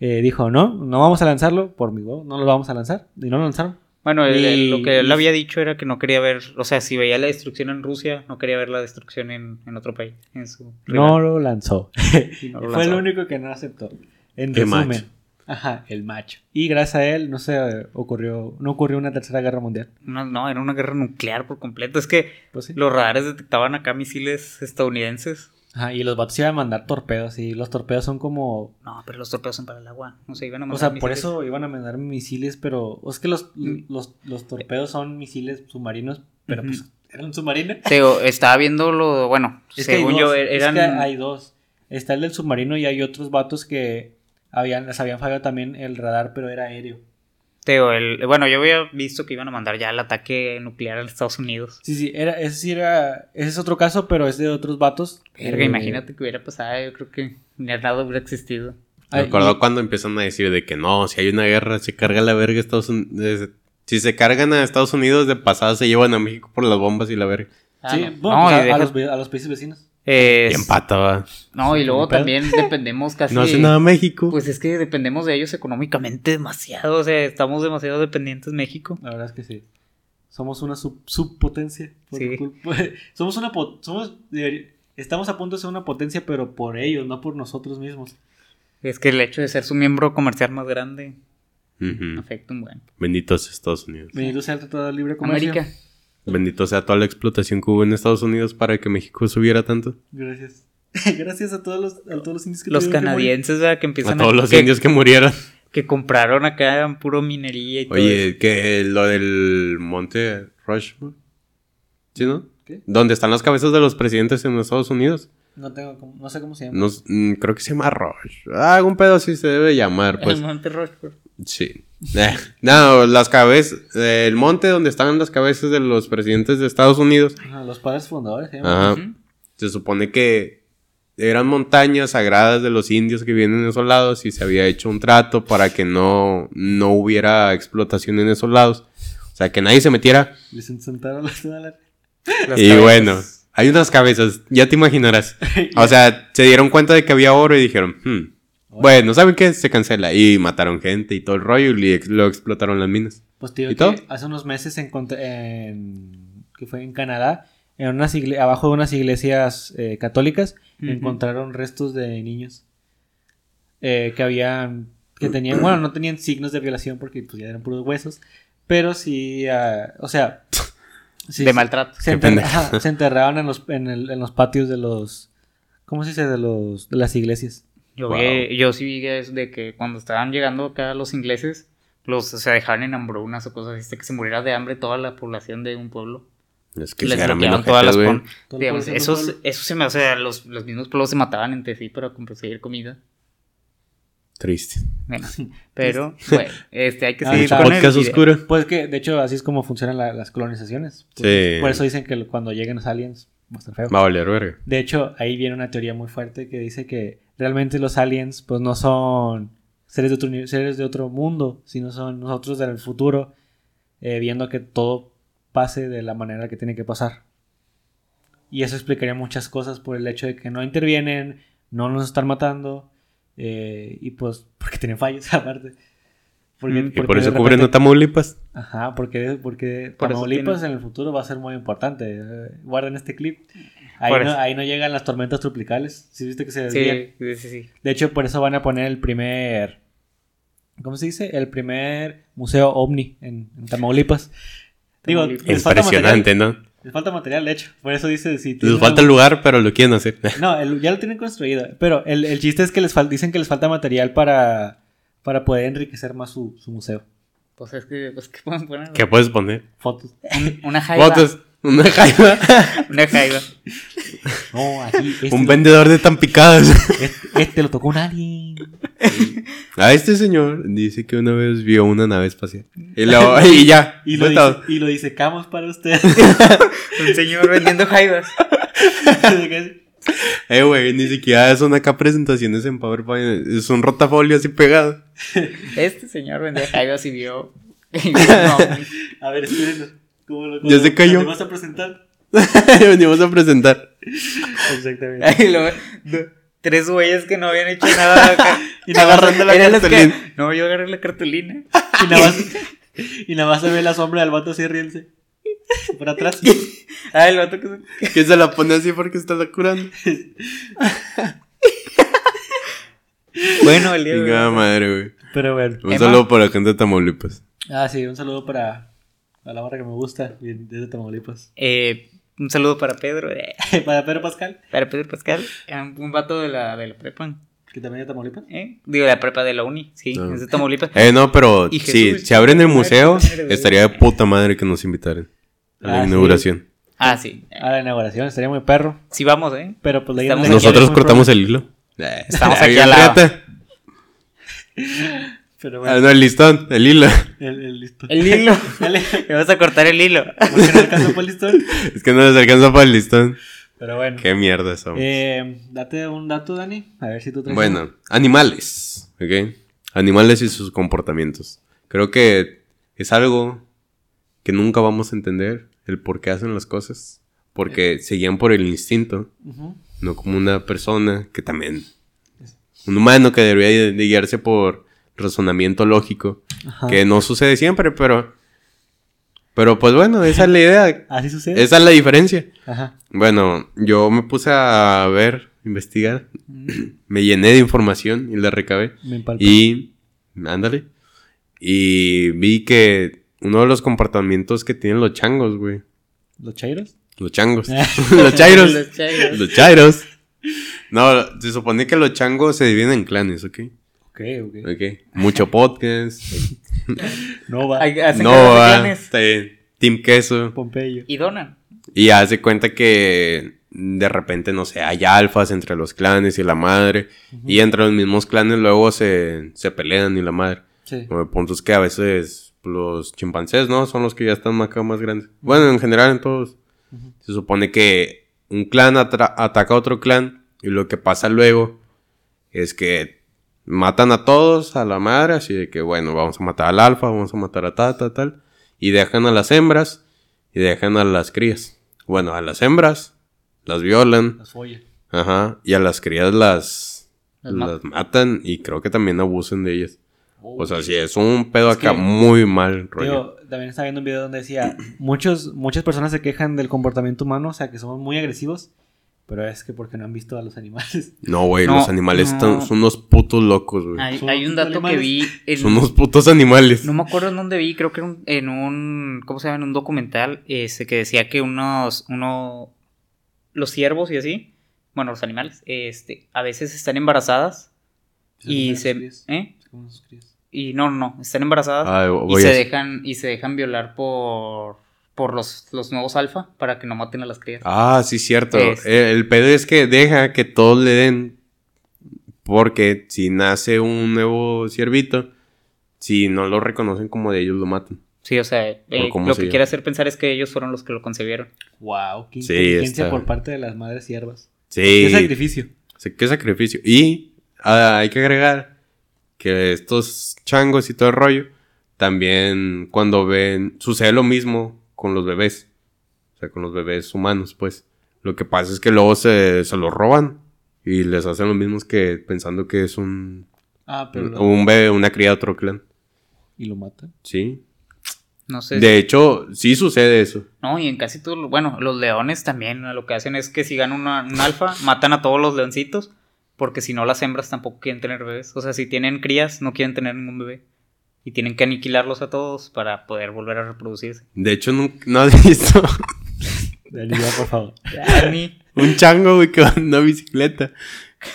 eh, dijo, no, no vamos a lanzarlo por mi huevo, no lo vamos a lanzar. Y no lo lanzaron. Bueno, el- el- lo que él había dicho era que no quería ver, o sea, si veía la destrucción en Rusia, no quería ver la destrucción en, en otro país. En su No lo lanzó. (laughs) Y no lo Fue el único que no aceptó. En Qué resumen. macho. Ajá, el macho. Y gracias a él no se ocurrió, no ocurrió una tercera guerra mundial. No, no, era una guerra nuclear por completo. Es que Pues sí. los radares detectaban acá misiles estadounidenses. Ajá, y los vatos iban a mandar torpedos y los torpedos son como... No, pero los torpedos son para el agua. No sé, iban a O mandar sea, por misiles. eso iban a mandar misiles, pero... O es que los, Mm. los, los torpedos son misiles submarinos, pero pues eran submarinos. Estaba viendo lo. Bueno, Es que, hay según dos, yo, es eran. que hay dos. Está el del submarino y hay otros vatos que habían, les habían fallado también el radar, pero era aéreo. Te digo, el, bueno, yo había visto que iban a mandar ya el ataque nuclear a Estados Unidos. Sí, sí, era, ese sí era... Ese es otro caso, pero es de otros vatos. Verga, Eh, imagínate que hubiera pasado. Yo creo que ni nada hubiera existido. Me acuerdo y- cuando empiezan a decir de que no, si hay una guerra, se carga la verga Estados Unidos. Si se cargan a Estados Unidos, de pasada se llevan a México por las bombas y la verga. Ah, Sí, no. bueno, No, pues a, los, a los países vecinos. Es- Y empata. No, y luego también (laughs) dependemos casi. No hace nada México. Pues es que dependemos de ellos económicamente demasiado. O sea, estamos demasiado dependientes México. La verdad es que sí. Somos una sub- subpotencia. por Sí. culpa- (laughs) somos una somos estamos a punto de ser una potencia, pero por ellos, no por nosotros mismos. Es que el hecho de ser su miembro comercial más grande Ujú. afecta un buen. Benditos Estados Unidos. Bendito sea el Tratado de Libre Comercio. América. Bendito sea toda la explotación que hubo en Estados Unidos para que México subiera tanto. Gracias. (laughs) Gracias a todos los, a todos los indios que Los que canadienses, ¿verdad? Que A empiezan todos los que, indios que murieron. que compraron acá puro minería y todo. eso. Oye, que lo del monte Rushmore. ¿Sí, no? ¿Qué? ¿Dónde están las cabezas de los presidentes en los Estados Unidos? No, tengo, cómo- no sé cómo se llama. No, mm, creo que se llama Rush. Ah, algún pedo así se debe llamar, pues. El Monte Rushmore. Sí. (laughs) Eh, no, las cabezas. el monte donde están las cabezas de los presidentes de Estados Unidos. Ajá, los padres fundadores se llaman. Ajá. Se supone que eran montañas sagradas de los indios que vienen en esos lados y se había hecho un trato para que no, no hubiera explotación en esos lados. O sea, que nadie se metiera. Les sentaron las dólares. (laughs) Las y cabezas. bueno, hay unas cabezas, ya te imaginarás. (laughs) O sea, se dieron cuenta de que había oro y dijeron, hmm, bueno, ¿saben qué? Se cancela. Y mataron gente y todo el rollo y lo explotaron las minas. Pues digo ¿Y que todo? hace unos meses encontré en que fue en Canadá, en unas igle- abajo de unas iglesias eh, católicas, encontraron restos de niños eh, que habían, que tenían, bueno, no tenían signos de violación porque pues ya eran puros huesos, pero sí, ah, o sea, sí, de sí, maltrato. se, enter- ajá, se enterraban en los, en, el- en los patios de los, ¿cómo se dice? De los, de las iglesias. Yo, Wow. vi- yo sí vi eso de que cuando estaban llegando acá los ingleses, los o sea, dejaban en hambrunas o cosas así, que se muriera de hambre toda la población de un pueblo. Es que Les se bloqueaban todas las ojetes, pon- güey. Todo el digamos, pueblo eso, siendo pueblo. eso se me o sea, los, los mismos pueblos se mataban entre sí para conseguir comida. Triste. Bueno, (laughs) pero bueno, este hay que Ah, seguir con Podcast oscuro. Pues que, de hecho, así es como funcionan la- las colonizaciones. Por, Sí. por eso dicen que cuando lleguen los aliens va a estar feo. Va a valer verga. De hecho, ahí viene una teoría muy fuerte que dice que realmente los aliens, pues no son seres de otro, seres de otro mundo, sino son nosotros del futuro, eh, viendo que todo pase de la manera que tiene que pasar. Y eso explicaría muchas cosas por el hecho de que no intervienen, no nos están matando, eh, y pues (laughs) porque tienen fallos (laughs) aparte. Porque, Mm, Y porque por de eso repente- cubren a Tamaulipas. Ajá, porque, porque Por Tamaulipas tiene- en el futuro va a ser muy importante. Eh, guarden este clip. Ahí Por no, ahí no llegan las tormentas tropicales. ¿Sí viste que se desvían? Sí, sí, sí. De hecho, por eso van a poner el primer... ¿Cómo se dice? El primer museo ovni en, en Tamaulipas. Digo, Tamaulipas. Impresionante. ¿no? Les falta material, de hecho. Por eso dice... Si Les falta el lugar, pero lo quieren hacer. (laughs) No, el- ya lo tienen construido. Pero el, el chiste es que les fal- dicen que les falta material para, para poder enriquecer más su, su museo. Pues es que, pues, ¿qué pueden poner? ¿Qué puedes poner? Fotos. Un- una jaiba. Fotos. Una jaiba. (laughs) Una jaiba. No, aquí... Este Un lo- vendedor de tan picadas. Este, este lo tocó un alien. A este señor dice que una vez vio una nave espacial. Y, lo- (laughs) y ya. Y lo, dice, y lo disecamos para usted. (laughs) Un señor vendiendo jaibas. Eh, güey, ni siquiera son acá presentaciones en PowerPoint. Es un rotafolio así pegado. Este señor vendía jaibas y vio. y. A ver, espérenlo. ¿Cómo lo, Ya se cayó. ¿Te vas a presentar? (laughs) Venimos a presentar. Exactamente. (laughs) Lo- tres güeyes que no habían hecho nada acá. (laughs) Y agarrando la que- cartulina. No, yo agarré la cartulina. Y nada más, y nada más se ve la sombra del vato así riéndose. Por atrás. Ah, el vato que se... Que se la pone así porque está la curando. Bueno, el día de Venga, hoy- madre, güey. Pero bueno. Un Emma. saludo para la gente de Tamaulipas. Ah, sí, un saludo para, para la barra que me gusta. Desde Tamaulipas. (laughs) Eh, un saludo para Pedro. eh, (laughs) para Pedro Pascal, para Pedro Pascal. eh, Un vato de la, de la prepa. que también es de Tamaulipas. ¿eh? Digo, la prepa de la uni. Sí, Ah. es de Tamaulipas. Eh, no, pero Y sí, si abren el museo, estaría de puta madre que nos invitaran a la Ah, sí. inauguración. Ah, sí. A la inauguración estaría muy perro. Sí, vamos, ¿eh? Pero pues la la- Nosotros cortamos el hilo. Estamos aquí bien al (laughs) Pero Ah, bueno, no, el listón, el hilo. el, el listo. El hilo. (laughs) Dale, Me vas a cortar el hilo. porque no alcanzó por el listón. (laughs) Es que no les alcanza para el listón. Pero bueno. Qué mierda somos. Eh, date un dato, Dani. A ver si tú traes. Bueno, animales, ¿ok? Animales y sus comportamientos. Creo que es algo que nunca vamos a entender el por qué hacen las cosas. Porque se guían por el instinto, no como una persona que también... Un humano que debería de de guiarse por razonamiento lógico. Ajá. Que no sucede siempre, pero... Pero pues bueno, esa es la idea. (laughs) Así sucede. Esa es la diferencia. Ajá. Bueno, yo me puse a ver, investigar. (clears throat) me llené de información y la recabé. Me. Y. Ándale. Y vi que uno de los comportamientos que tienen los changos, güey. ¿Los chairos? Los changos. (laughs) los chairos. Los chairos. los chairos. No, se supone que los changos se dividen en clanes, ¿ok? Ok, ok. Ok. Mucho podcast. (laughs) No va. Hacen no, va. Team Queso. Pompeyo. y donan. Y hace cuenta que de repente, no sé, hay alfas entre los clanes y la madre. Y entre los mismos clanes luego se, se pelean y la madre. Sí. Como el punto es que a veces los chimpancés, ¿no? Son los que ya están acá más grandes. Bueno, en general en todos. Se supone que un clan ataca a otro clan y lo que pasa luego es que matan a todos, a la madre, así de que, bueno, vamos a matar al alfa, vamos a matar a tal, tal, tal. Y dejan a las hembras y dejan a las crías. Bueno, a las hembras las violan, Las follas. ajá, y a las crías las, Las las, matan. matan y creo que también abusan de ellas. Oh. O sea, sí, es un pedo Es acá que- muy mal rollo. También estaba viendo un video donde decía, (clears throat) muchos, muchas personas se quejan del comportamiento humano, o sea, que somos muy agresivos, pero es que porque no han visto a los animales. (laughs) No, güey, No, los animales no. están, son unos putos locos, güey. Hay, hay un dato que vi. en- Son unos putos animales. No me acuerdo en dónde vi, creo que era un- en un, ¿cómo se llama? En un documental, este, que decía que unos, uno, los ciervos y así, bueno, los animales, este, a veces están embarazadas y comen se, sus crías. ¿eh? Se comen sus crías. Y no, no, no, están embarazadas Ay, y se a- dejan, y se dejan violar por, por los, los nuevos alfa para que no maten a las crías. Ah, sí, cierto. Este. El, el pedo es que deja que todos le den. Porque si nace un nuevo ciervito, si no lo reconocen como de ellos, lo matan. Sí, o sea, eh, lo se que quiere hacer pensar es que ellos fueron los que lo concebieron. Wow, qué Sí, inteligencia está- por parte de las madres siervas. Sí. Qué sacrificio. Sí, Qué sacrificio. Y ah, hay que agregar que estos changos y todo el rollo, también cuando ven, sucede lo mismo con los bebés. O sea, con los bebés humanos, pues. Lo que pasa es que luego se, se los roban y les hacen lo mismo que pensando que es un, Ah, pero... lo- un bebé, una cría de otro clan. Y lo matan. Sí. No sé. De hecho, sí sucede eso. No, y en casi todos, los- bueno, los leones también ¿no? lo que hacen es que si ganan una- un alfa, matan a todos los leoncitos, porque si no las hembras tampoco quieren tener bebés. O sea, si tienen crías, no quieren tener ningún bebé. Y tienen que aniquilarlos a todos para poder volver a reproducirse. De hecho, nunca, no has (laughs) visto ya, por favor. Ani. un chango, güey, que va en una bicicleta.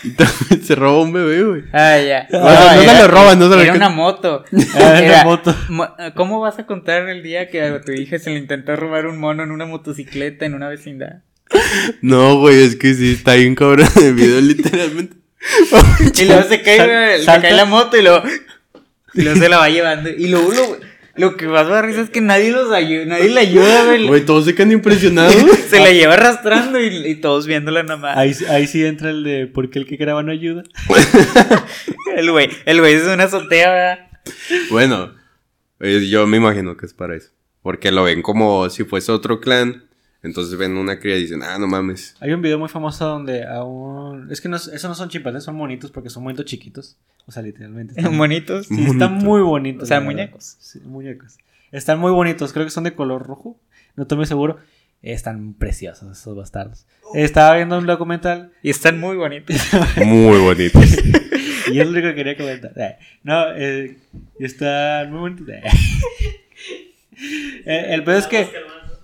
Y también se roba un bebé, güey. Ah, ya. No, no se lo roban, no se lo Era una moto. (laughs) Era- una moto. mo- ¿Cómo vas a contar el día que a tu hija se le intentó robar un mono en una motocicleta en una vecindad? No, güey, es que sí, está bien cabrón el video, (laughs) literalmente. Y luego se cae, se cae la moto y luego, (laughs) luego se la va llevando. Y luego lo, lo que más me da risa es que nadie los ayuda, nadie la ayuda, güey. Güey, todos se quedan impresionados. (laughs) Se la lleva arrastrando y, y todos viéndola nada más. Ahí, ahí sí entra el de ¿por qué el que graba no ayuda? (laughs) El güey, el güey es una azotea, ¿verdad? bueno, eh, yo me imagino que es para eso. Porque lo ven como si fuese otro clan. Entonces ven una cría y dicen, ah, no mames. Hay un video muy famoso donde a un... Es que no, es- esos no son chimpancés, son monitos porque son monitos chiquitos. O sea, literalmente. Están, (laughs) Bonitos. sí, están muy bonitos. O sea, muñecos. Sí, muñecos. Están muy bonitos, creo que son de color rojo. No estoy muy seguro. Están preciosos esos bastardos. Estaba viendo un documental Y están muy bonitos. (laughs) Muy bonitos. y es lo único que quería comentar. Eh, No, eh, están muy bonitos. (laughs) Eh. El pedo es que...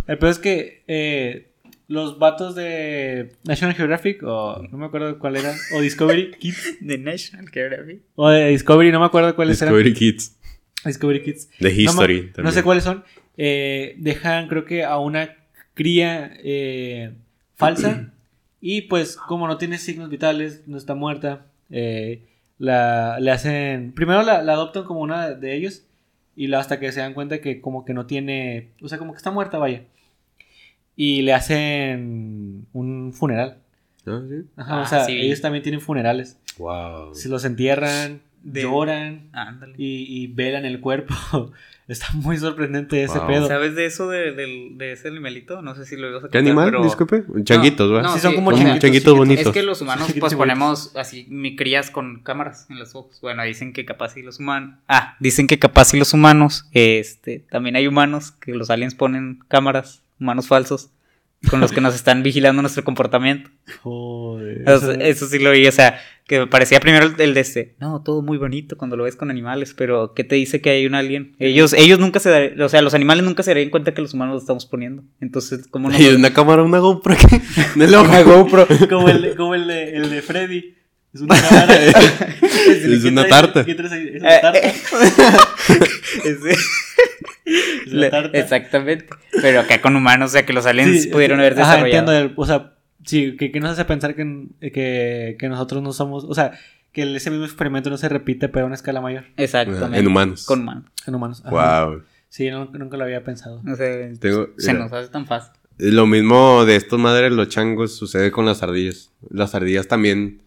El peor es que eh, los vatos de National Geographic, o no me acuerdo cuál era, o Discovery (laughs) Kids, De National Geographic. o de Discovery, no me acuerdo cuáles Discovery Kids. eran. Discovery Kids. De No, me- History. no, también. sé cuáles son. eh, dejan, creo que, a una cría eh, falsa. y pues, como no tiene signos vitales, no está muerta, eh, la, le hacen. Primero la, la adoptan como una de ellos. Y hasta que se dan cuenta que como que no tiene... O sea, como que está muerta, vaya. Y le hacen un funeral. Ah, sí. Ajá, Ah, o sea, sí. ellos también tienen funerales. Wow. Si los entierran, De- lloran y, y velan el cuerpo. (laughs) Está muy sorprendente ese Wow. pedo. ¿Sabes de eso de, del- de ese animalito? No sé si lo ibas a ¿Qué animal? pero- Disculpe. Changuitos, ¿verdad? No, Sí, son como sea, changuitos, bonitos. Es que los humanos pues ponemos así mi crías con cámaras en los ojos. Bueno, dicen que capaz si los humanos... Ah, dicen que capaz si los humanos, este, también hay humanos que los aliens ponen cámaras, humanos falsos, con los que nos (laughs) están vigilando nuestro comportamiento. Joder. Eso sí lo vi, o sea, Que parecía primero el, el de este. No, todo muy bonito cuando lo ves con animales, pero ¿qué te dice que hay un alien? Ellos, ellos nunca se darían, o sea, los animales nunca se darían cuenta que los humanos lo estamos poniendo. Entonces, ¿cómo no? Y una cámara, una GoPro. (laughs) Una GoPro. (laughs) Como el, de- como el, de, el de Freddy. Es una cámara. Es ¿Qué una traes- tarta. ¿Qué traes ahí? Es una tarta. (laughs) Le-. Exactamente. Pero acá con humanos, o sea, que los aliens Sí, pudieron haber Ajá, desarrollado. entiendo. el- o sea, sí, que, que nos hace pensar que, que, que nosotros no somos. O sea, que ese mismo experimento no se repite, pero a una escala mayor Exactamente. En humanos. Con humanos. en humanos. Ajá. Wow. Sí, no- nunca lo había pensado. O sea, Tengo- se mira. nos hace tan fácil. Lo mismo de estos madres, los changos, sucede con las ardillas. Las ardillas también.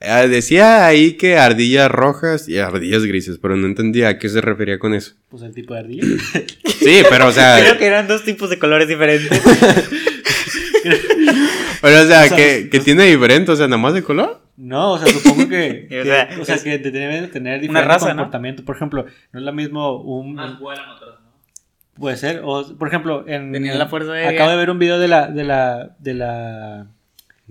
Eh, decía ahí que ardillas rojas y ardillas grises, pero no entendía a qué se refería con eso. Pues el tipo de ardilla. (laughs) Sí, pero o sea, (laughs) Creo que eran dos tipos de colores diferentes. (laughs) pero o sea, O sea, que, que tiene diferente, o sea, nada más de color. No, o sea, supongo que. O sea, o sea, es- que debe de tener diferente una raza, ¿no? comportamiento. Por ejemplo, no es lo mismo un. Más otros, ¿no? Puede ser. O, por ejemplo, en. Tenían la fuerza aérea. Acabo de ver un video de la. De la. De la.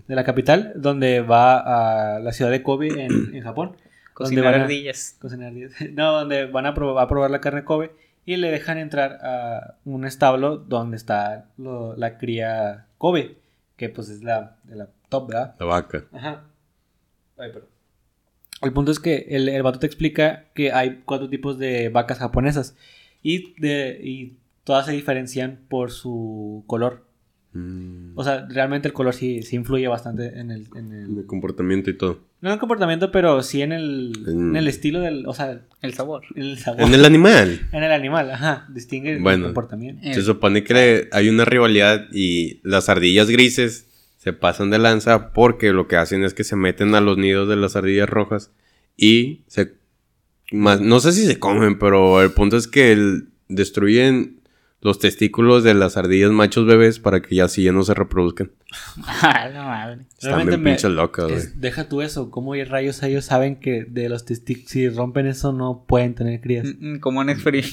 De la capital, donde va a la ciudad de Kobe en, (clears throat) en Japón. Cocinar van a- ardillas. Cocinar ardillas. (laughs) No, donde van a, probar, a probar la carne Kobe y le dejan entrar a un establo donde está lo- la cría Kobe, que pues es la, de la top, ¿verdad? La vaca. Ajá. Ay, perdón. El punto es que el, el vato te explica que hay cuatro tipos de vacas japonesas y, de, y todas se diferencian por su color. Mm, O sea, realmente el color sí, sí influye bastante en el, en el- comportamiento y todo. No en el comportamiento, pero sí en el, En- en el estilo del... O sea, El sabor. el sabor. En el animal. (laughs) En el animal, ajá. Distingue el comportamiento. Se supone que hay una rivalidad y las ardillas grises se pasan de lanza porque lo que hacen es que se meten a los nidos de las ardillas rojas y se... Más, no sé si se comen, pero el punto es que el- destruyen los testículos de las ardillas machos bebés para que ya así ya no se reproduzcan. (laughs) ah, la madre. Están Realmente bien me- pinches locas, güey. Deja tú eso. ¿Cómo hay rayos ellos saben que de los testículos, si rompen eso, no pueden tener crías? Mm, mm, ¿Cómo han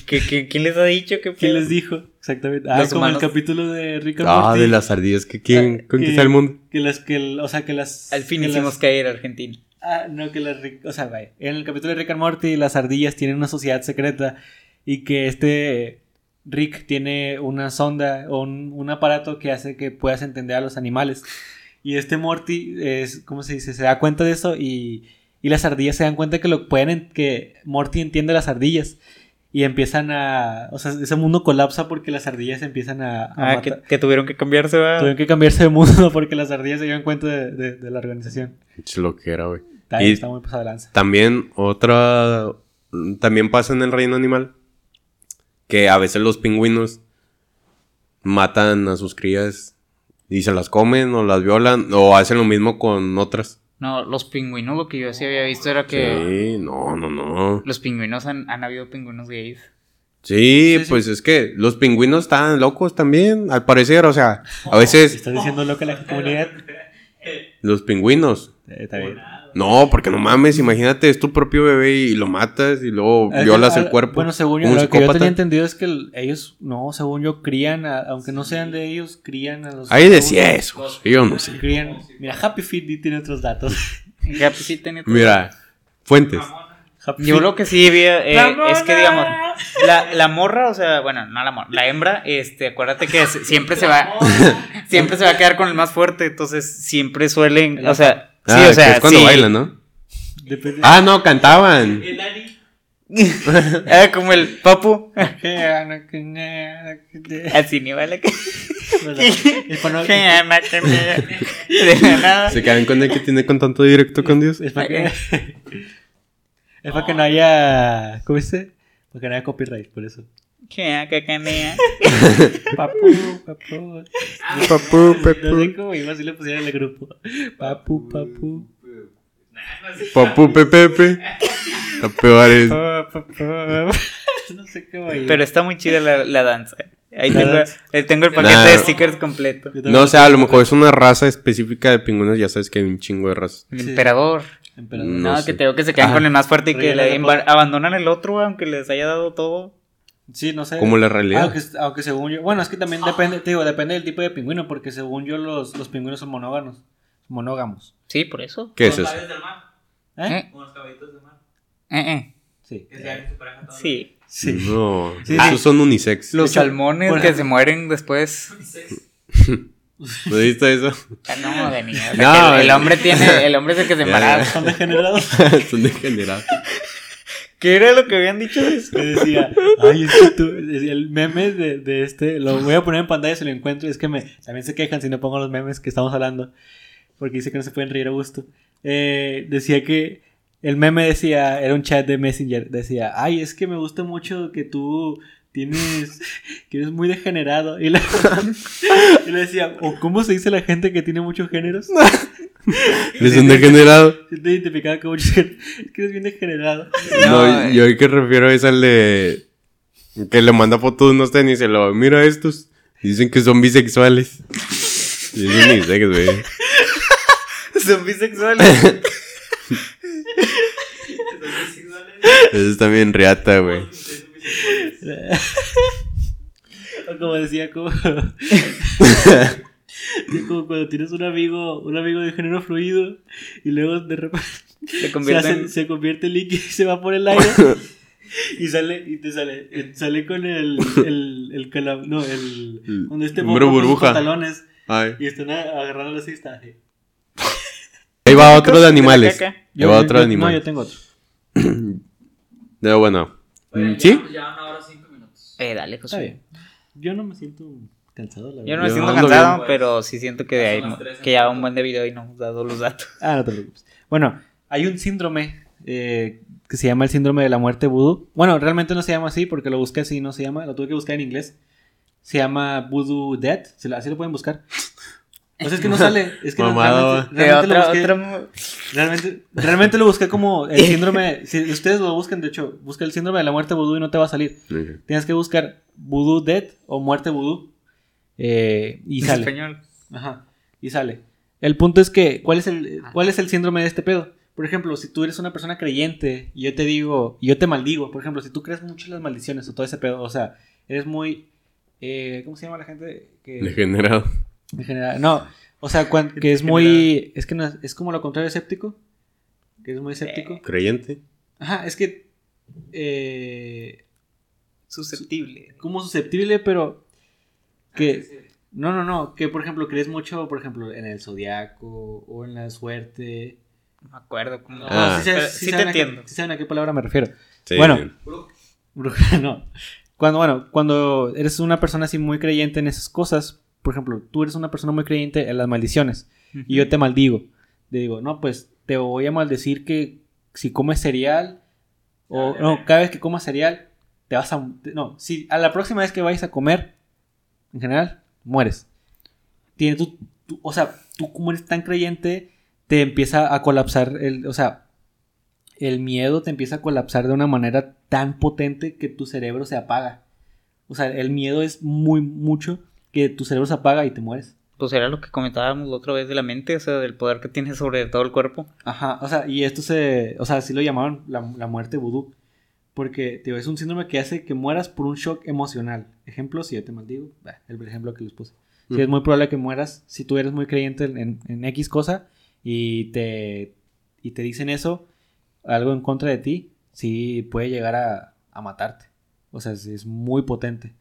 qué, quién les ha dicho? ¿Qué ¿Quién les dijo? Exactamente. Ah, Los como humanos. el capítulo de Rick and Ah, de las ardillas que quieren Ah, conquistar el mundo. Que las, que, el- o sea, que las... Al fin que hicimos las- caer a Argentina. Ah, no, que las... O sea, vaya. En el capítulo de Rick and Morty, las ardillas tienen una sociedad secreta y que este... Rick tiene una sonda o un, un aparato que hace que puedas entender a los animales. Y este Morty es, ¿cómo se dice? Se da cuenta de eso y, y las ardillas se dan cuenta que lo pueden en- que Morty entiende las ardillas. Y empiezan a. O sea, ese mundo colapsa porque las ardillas empiezan a. a Ah, que, matar- que tuvieron que cambiarse, va. Tuvieron que cambiarse de mundo (laughs) porque las ardillas se dieron cuenta de, de- de la organización. Pinche loquera, güey. Está, Y- está muy pasada lanza. También otra... También pasa en el reino animal que a veces los pingüinos matan a sus crías y se las comen o las violan o hacen lo mismo con otras. No, los pingüinos, lo que yo sí había visto era que Sí, no, no, no. los pingüinos han, han habido pingüinos gays. Sí, Sí, sí. pues es que los pingüinos están locos también, al parecer, o sea, a (laughs) veces ¿Estás diciendo loca la comunidad? los pingüinos. Eh, está bien. No, porque no mames, imagínate, es tu propio bebé y lo matas y luego Es que, violas el cuerpo. Bueno, según yo, lo que yo psicópata. tenía entendido es que el- ellos, no, según yo, crían, a- aunque no sean de ellos, crían a los. Ahí decía eso, yo no sé. Crían. Mira, Happy Feet tiene otros datos. (laughs) Ya, pues, sí tenía- Mira, fuentes. Happy Yo Feet- lo que sí vi eh, ¡La es que, digamos, la, la morra, o sea, bueno, no la morra, la hembra, este, acuérdate que (laughs) siempre se va, (laughs) siempre se va a quedar con el más fuerte, entonces siempre suelen, o sea, sí, Ah, o sea, que es cuando sí. bailan, ¿no? Depende. Ah, no, cantaban. El Ari. Ah, (laughs) como el papu, así ni vale que... Se quedan con el que tiene contacto directo con Dios. es para que, (laughs) es para que no haya. ¿Cómo dice? Para que no haya copyright, por eso. (laughs) Papu, papu. Papu, No sé cómo iba si le pusieran en el grupo. Papu, papu. Papu, pepepe. Lo peor es. No sé cómo iba. Pero está muy chida la, la danza. Ahí La tengo, tengo el paquete Nah. de stickers completo. No, o sea, a lo mejor es una raza específica de pingüinos. Ya sabes que hay un chingo de razas. El Sí. emperador. Emperador. No No, sé. que tengo que se quedan Ah. con el más fuerte y que le la abandonan el otro, aunque les haya dado todo. Sí, no sé. Como la realidad. Aunque, aunque según yo. Bueno, es que también depende, te digo, depende del tipo de pingüino, porque según yo los, los pingüinos son monóganos. monógamos. Sí, por eso. ¿Qué es Con eso? caballos del mar. ¿Eh? ¿Eh? Con los caballitos del mar. Eh, eh. Sí. Sí. Sí. No, Sí, esos sí. son unisex. Los hecho, salmones por que se mueren después. (laughs) ¿No viste eso? Ah, no, de sea, No, el, el hombre tiene, el hombre es el que se embaraza. Son degenerados. (laughs) son degenerados. ¿Qué era lo que habían dicho eso? Que decía, ay, es que tú, decía, el meme de, de este, lo voy a poner en pantalla si lo encuentro, es que me, también se quejan si no pongo los memes que estamos hablando, porque dice que no se pueden reír a gusto. Eh, decía que el meme decía, era un chat de Messenger, decía, ay, es que me gusta mucho que tú tienes, que eres muy degenerado. Y le, (laughs) y le decía, o cómo se dice la gente que tiene muchos géneros. (laughs) ¿Eres un degenerado? (laughs) Se te identificaba como muchos géneros. Es que eres bien degenerado. No, No, yo el que refiero es al de... Que le manda fotos de unos tenis y se lo... Mira estos. Dicen que son bisexuales. Y es unisex, güey. Son bisexuales. Eso está bien riata, güey. (laughs) O como decía, como, (laughs) como cuando tienes un amigo, un amigo de género fluido y luego de repente Se (laughs) convierte en líquido y se va por el aire y sale y te sale sale con el el el cala- no el El donde este burbuja. pantalones Ay. y están a- agarrando la cesta. Ahí va otro de animales. Ahí va otro de No, yo animales. tengo otro. (clears throat) Pero bueno. Oye, ¿Sí? Ya, una hora cinco minutos. Eh, dale, Está José. bien. Yo no me siento cansado, la Yo verdad. no me Yo siento cansado, bien. pero sí siento que, tres en que ya un buen de video y no hemos dado los datos. Ah, no te preocupes. Bueno, hay un síndrome eh, que se llama el síndrome de la muerte vudú. Bueno, realmente no se llama así porque lo busqué así, no se llama. Lo tuve que buscar en inglés. Se llama Voodoo. Se lo- Así lo pueden buscar. O sea, es que no sale. Es que (laughs) no- Mamada, realmente, Eh, realmente lo busqué, otra- realmente, realmente lo busqué como el (laughs) síndrome. Si ustedes lo buscan, de hecho, busca el síndrome de la muerte vudú y no te va a salir. Tienes que buscar Voodoo Dead o muerte vudú. eh, y en sale. español. Ajá. Y sale. El punto es que, ¿cuál es el, cuál es el síndrome de este pedo? Por ejemplo, si tú eres una persona creyente y yo te digo, y yo te maldigo, por ejemplo, si tú crees mucho en las maldiciones o todo ese pedo, o sea, eres muy, eh, ¿cómo se llama la gente? Que, Degenerado. En general, no, o sea, cuan- que es muy, es que no, es- es como lo contrario de escéptico, que es muy escéptico. Creyente. Ajá, es que, eh, Susceptible. como susceptible, pero que, no, no, no, que por ejemplo crees mucho, por ejemplo, en el zodiaco o en la suerte. No me acuerdo cómo. Ah. sí, Pero sabes- sí sí te saben a qué- entiendo. sí saben a qué palabra me refiero. Sí. Bueno. Bruja, (laughs) no. Cuando, bueno, cuando eres una persona así muy creyente en esas cosas, por ejemplo, tú eres una persona muy creyente en las maldiciones y yo te maldigo. Te digo, no, pues te voy a maldecir que si comes cereal o no, cada vez que comas cereal te vas a no, si a la próxima vez que vayas a comer en general mueres. Tiene tú, tú- o sea, tú como eres tan creyente te empieza a colapsar el, o sea, el miedo te empieza a colapsar de una manera tan potente que tu cerebro se apaga. O sea, el miedo es muy mucho que tu cerebro se apaga y te mueres. Pues era lo que comentábamos la otra vez de la mente, o sea, del poder que tiene sobre todo el cuerpo. Ajá, o sea, y esto se, o sea, así lo llamaban la, la muerte vudú. Porque, tío, es un síndrome que hace que mueras por un shock emocional. Ejemplo, si yo te maldigo, el ejemplo que les puse. Si Mm. es muy probable que mueras si tú eres muy creyente en, en X cosa y te, y te dicen eso, algo en contra de ti, sí puede llegar a, a matarte. O sea, sí es muy potente.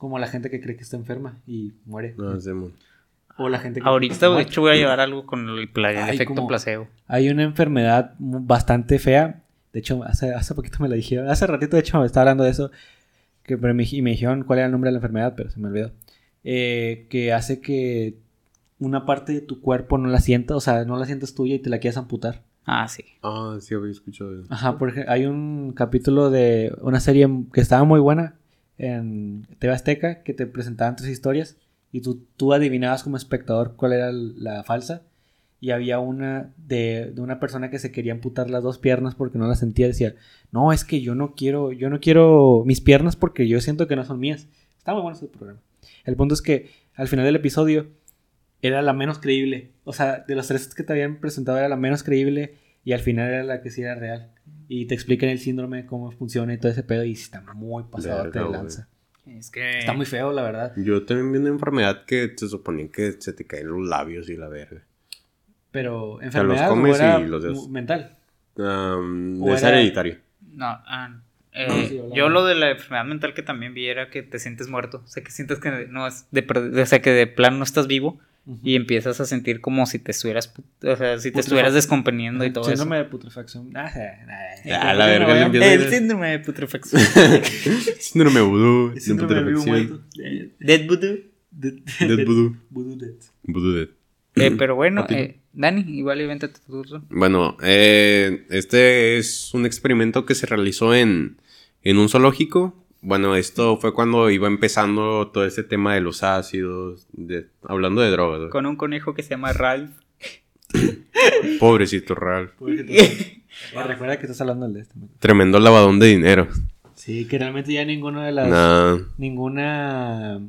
Como la gente que cree que está enferma y muere. No, mon. O la gente que Ahorita, cree que de hecho, voy a llevar algo con el, pla- el efecto como- placebo. Hay una enfermedad bastante fea. De hecho, hace, hace poquito me la dijeron. Hace ratito, de hecho, me estaba hablando de eso. Que, pero me, y me dijeron cuál era el nombre de la enfermedad, pero se me olvidó. Eh, que hace que una parte de tu cuerpo no la sienta, o sea, no la sientas tuya y te la quieras amputar. Ah, sí. Ah, sí, había escuchado eso. Ajá, porque hay un capítulo de una serie que estaba muy buena en TV Azteca que te presentaban tres historias y tú, tú adivinabas como espectador cuál era la falsa. Y había una de, de una persona que se quería amputar las dos piernas porque no las sentía. Decía, no, es que yo no quiero, yo no quiero mis piernas porque yo siento que no son mías. Está muy bueno ese programa. El punto es que al final del episodio era la menos creíble. O sea, de los tres que te habían presentado era la menos creíble y al final era la que sí era real. Y te explican el síndrome, cómo funciona y todo ese pedo y está muy pasado güey. lanza. Es que. Está muy feo, la verdad. Yo también vi una enfermedad que se suponía que se te caen los labios y la verga. Pero enfermedad comes o era y los mental. Um, O es era- hereditario. No, ah, eh, No, sí, hablaba. yo lo de la enfermedad mental que también vi era que te sientes muerto. O sea, que sientes que no es de, o sea, que de plano no estás vivo y empiezas a sentir como si te estuvieras, o sea, si te estuvieras descomponiendo y todo Síndrome de putrefacción. Ah, Ah, la verga, eso. El síndrome de putrefacción. (laughs) Síndrome vudú. de Síndrome de vivo putrefacción. muerto. Eh, Dead voodoo. de- Dead (laughs) vudú. Voodoo dead. Vudú dead. Eh, pero bueno, eh, Dani, igual invéntate tu turno. Bueno, eh, este es un experimento que se realizó en, en un zoológico. Bueno, esto fue cuando iba empezando todo este tema de los ácidos, de, hablando de drogas. ¿no? Con un conejo que se llama Ralph. (laughs) Pobrecito Real. (laughs) Eh, recuerda que estás hablando de este. man. Tremendo lavadón de dinero. Sí, que realmente ya ninguna de las. Nah. Ninguna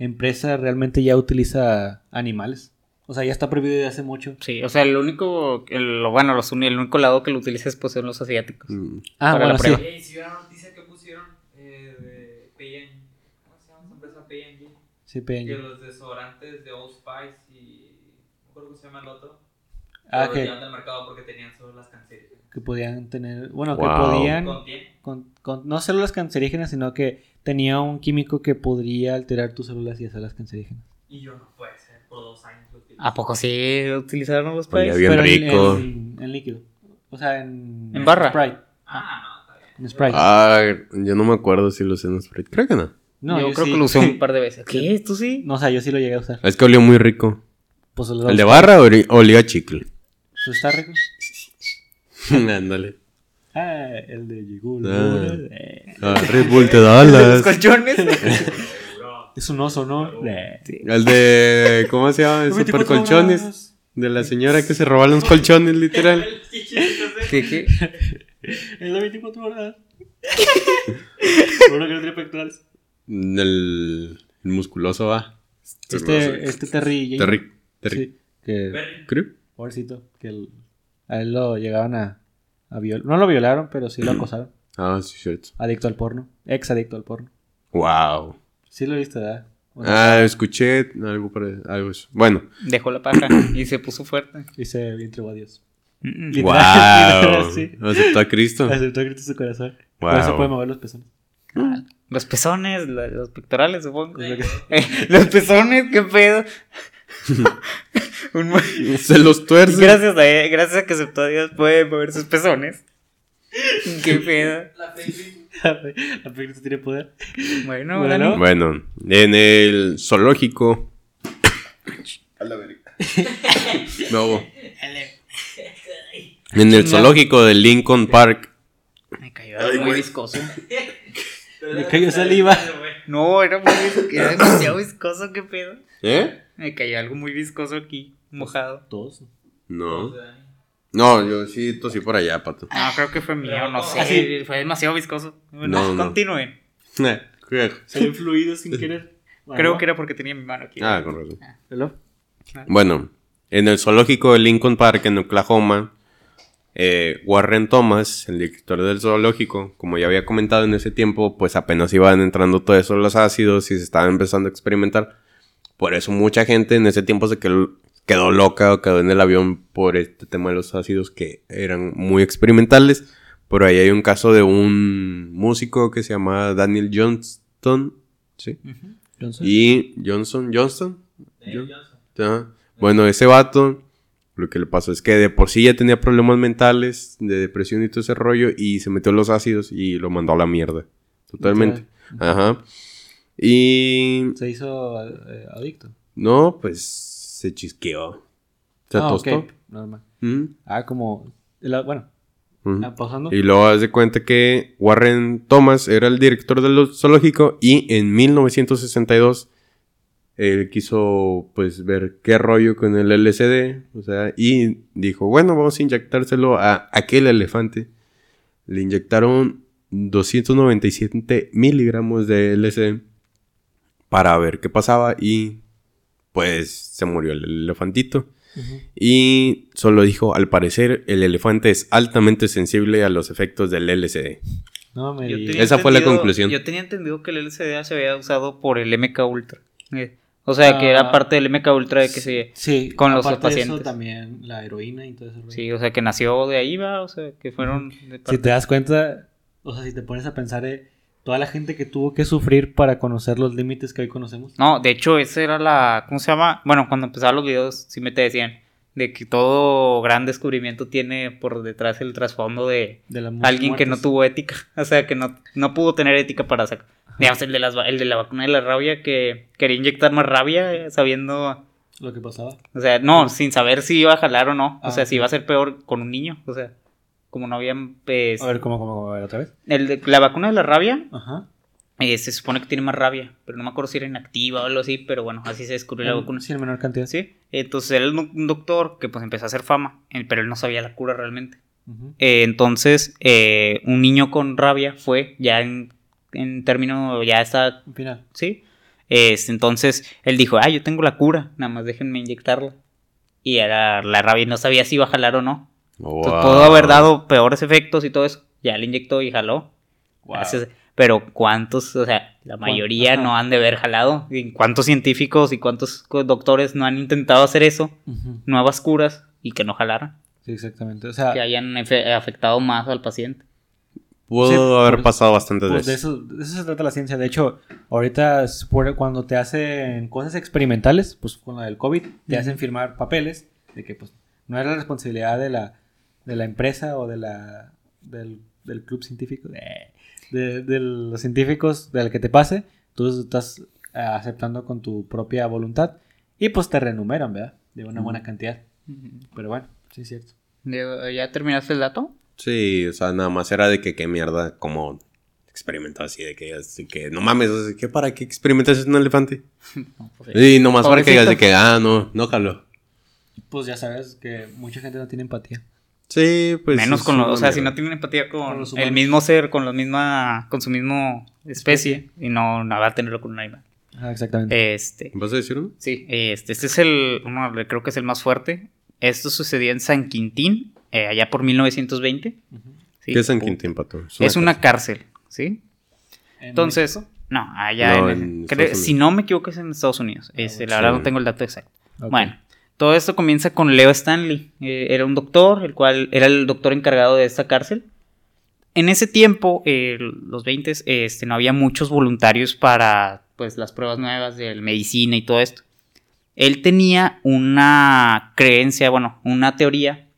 empresa realmente ya utiliza animales. O sea, ya está prohibido desde hace mucho. Sí, o sea, el único, el, bueno, los, el único lado que lo utiliza es pues son los asiáticos. Mm. Ah, Para la bueno, sí. prueba. Ey, si vieron la noticia que pusieron eh, de P&G, ¿cómo se llama esa empresa Sí, Que Peña. los desodorantes de Old Spice y... No recuerdo cómo se llama el otro. Ah, que, del mercado porque tenían solo las cancerígenas. que podían tener. Bueno, que Wow. podían. Contiene. con- con- no células cancerígenas, sino que tenía un químico que podría alterar tus células y hacerlas cancerígenas. Y yo no puede ser, por dos años lo utilicé. ¿A poco sí utilizaron los países? bien Pero en- rico. En, en líquido. O sea, en. ¿En barra? Sprite. Ah, no, está bien. En Sprite. Ah, yo no me acuerdo si lo usé en Sprite. Creo que no. No, yo, creo sí. que lo usé un (laughs) par de veces. ¿Qué? ¿Tú sí? No, o sea, yo sí lo llegué a usar. Es que olió muy rico. Pues ¿El de barra oli- olía a chicle? Pues está rico. (laughs) Ándale. Ah, el de Yigul. Ah. Ah, Red Bull te da (laughs) ¿Los colchones? Es un oso, ¿no? Eh. El de. ¿Cómo se llama? El 24 super colchones. De la señora que se roba los colchones, literal. ¿Qué, qué? El de 24 horas. Uno que no tiene pectorales. El, el musculoso va. Este, este Terry. Terry. Terry. Sí, que. Creo. Pobrecito. Que el- a él lo llegaban a, a violar. No lo violaron, pero sí lo (clears throat) acosaron. Ah, sí, cierto. Adicto al porno. Ex adicto al porno. Wow. Sí lo viste, ¿verdad? O sea, Ah, escuché algo para algo eso. Bueno. Dejó la paja (clears throat) y se puso fuerte. Y se entregó a Dios. Literal, Wow. (laughs) literal, sí. Aceptó a Cristo. Aceptó Cristo su corazón. Wow. Por eso puede mover los pezones. Los pezones, la- los pectorales, supongo. (laughs) los pezones, qué pedo. (laughs) Un Se los tuerce. gracias, a él- gracias a que aceptó a Dios puede mover sus pezones. (laughs) Qué pedo. La Facebook. La tiene poder. Bueno, Bueno. Dani. Bueno, en el zoológico. Me ahogo. En el zoológico de Lincoln Park. Me cayó algo muy viscoso. Me cayó saliva. No, era muy. Era (laughs) demasiado viscoso, qué pedo. ¿Eh? Me cayó algo muy viscoso aquí, mojado. Todos. No. No, yo sí tosí por allá, pato. No, creo que fue mío, no sé. Así. Fue demasiado viscoso. Bueno, No, no. continúen. (laughs) Salió fluido sin querer. (laughs) Creo que era porque tenía mi mano aquí. Ah, con razón. ¿Hello? Bueno, en el zoológico de Lincoln Park, en Oklahoma, eh, Warren Thomas, el director del zoológico, como ya había comentado en ese tiempo, pues apenas iban entrando todos esos los ácidos y se estaban empezando a experimentar. Por eso mucha gente en ese tiempo se quedó, quedó loca o quedó en el avión por este tema de los ácidos que eran muy experimentales. Por ahí hay un caso de un músico que se llama Daniel Johnston, ¿sí? Johnson. Y Johnson, Johnston, Johnson. Bueno, ese vato, lo que le pasó es que de por sí ya tenía problemas mentales, de depresión y todo ese rollo, y se metió los ácidos y lo mandó a la mierda. Totalmente. Ajá. Y. Se hizo eh, adicto. No, pues se chisqueó. Se ah, tostó. ok. Normal. Mm, Ah, como. la- bueno, pasando. Y luego haz de cuenta que Warren Thomas era el director del zoológico y en 1962 él quiso pues ver qué rollo con el LSD, o sea, y dijo, bueno, vamos a inyectárselo a aquel elefante. Le inyectaron 297 miligramos de LSD para ver qué pasaba y pues se murió el elefantito. Y solo dijo, al parecer el elefante es altamente sensible a los efectos del LSD. No me Esa fue la conclusión. Yo tenía entendido que el LCD se había usado por el MK Ultra. eh, O sea, que era Ah. parte del MK Ultra de que se... Sí, con los aparte de eso, pacientes. también la heroína y todo eso. Sí, o sea, que nació de ahí, va, o sea, que fueron... de Si te das cuenta, o sea, si te pones a pensar, eh, toda la gente que tuvo que sufrir para conocer los límites que hoy conocemos. No, de hecho, esa era la... ¿Cómo se llama? Bueno, cuando empezaban los videos, sí me te decían de que todo gran descubrimiento tiene por detrás el trasfondo de alguien que no tuvo ética. (laughs) O sea, que no, no pudo tener ética para sacar... Digamos, el de, las, el de la vacuna de la rabia que quería inyectar más rabia eh, sabiendo... Lo que pasaba. O sea, no, sin saber si iba a jalar o no. O Ah, sea, si ok. iba a ser peor con un niño. O sea, como no habían... Pues, A ver, ¿cómo, cómo, cómo? A ver, otra vez. el de, la vacuna de la rabia Ajá. Eh, se supone que tiene más rabia. Pero no me acuerdo si era inactiva o algo así. Pero bueno, así se descubrió la vacuna. Sí, en menor cantidad. Sí, entonces él era un doctor que pues empezó a hacer fama, eh, pero él no sabía la cura realmente. Eh, entonces, eh, un niño con rabia fue, ya en, en término, ya está, Al final. ¿sí? Entonces, él dijo, ah, yo tengo la cura, nada más déjenme inyectarla. Y era la rabia y no sabía si iba a jalar o no. Entonces, Wow. pudo haber dado peores efectos y todo eso. Ya le inyectó y jaló. Wow. Gracias. Pero cuántos, o sea, la mayoría Ajá. no han de haber jalado. ¿Y cuántos científicos y cuántos doctores no han intentado hacer eso? Nuevas curas y que no jalaran. Sí, exactamente. O sea, Que hayan efe- afectado más al paciente. Pudo Sí, haber por- pasado bastantes pues de veces. eso, de eso se trata la ciencia. De hecho, ahorita cuando te hacen cosas experimentales, pues con la del COVID, te hacen firmar papeles de que pues no es la responsabilidad de la, de la empresa o de la del, del club científico, eh, de, de los científicos del que te pase, tú estás eh, aceptando con tu propia voluntad y pues te renumeran, ¿verdad? De una buena cantidad. Pero bueno, sí es cierto. ¿Ya terminaste el dato? Sí, o sea, nada más era de que qué mierda, como experimentó así, de que, así que no mames, o sea, ¿qué para qué experimentas en un elefante? (laughs) No, pues, sí. Y nomás para que digas de que, ah, no, no jaló. Pues ya sabes que mucha gente no tiene empatía. Sí, pues. Menos con los, o sea, si no tienen empatía con, el mismo ser, con la misma, con su mismo especie, y no, no va a tenerlo con un animal. Ah, exactamente. Este, ¿Vas a decir uno? sí, este, este es el, uno, creo que es el más fuerte. Esto sucedía en San Quintín, eh, allá por 1920. Ujú. ¿sí? ¿Qué es San Quintín, pato? Es una cárcel, ¿sí? ¿En Entonces, México? no, allá No, en, en creo- si no me equivoco es en Estados Unidos. Este, la sí. verdad no tengo el dato exacto. Bueno, todo esto comienza con Leo Stanley. Eh, era un doctor, el cual era el doctor encargado de esta cárcel. En ese tiempo, eh, los 20, este, no había muchos voluntarios para pues, las pruebas nuevas de medicina y todo esto. Él tenía una creencia, bueno, una teoría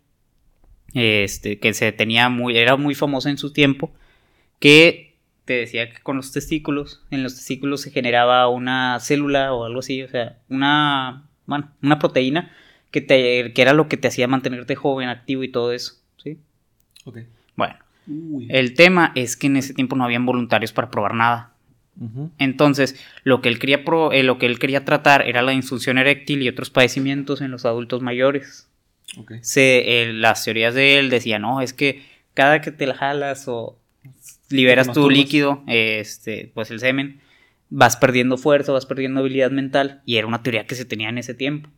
este, que se tenía muy, era muy famosa en su tiempo, que te decía que con los testículos, en los testículos se generaba una célula o algo así, o sea, una, bueno, una proteína que, te, que era lo que te hacía mantenerte joven, activo y todo eso, ¿sí? Ok. Bueno, Uy. el tema es que en ese tiempo no habían voluntarios para probar nada. Entonces, lo que él quería, pro- eh, lo que él quería tratar era la disfunción eréctil y otros padecimientos en los adultos mayores. Se, eh, las teorías de él decían, no, es que cada que te la jalas o liberas tu líquido, este, pues el semen, vas perdiendo fuerza, vas perdiendo habilidad mental. Y era una teoría que se tenía en ese tiempo.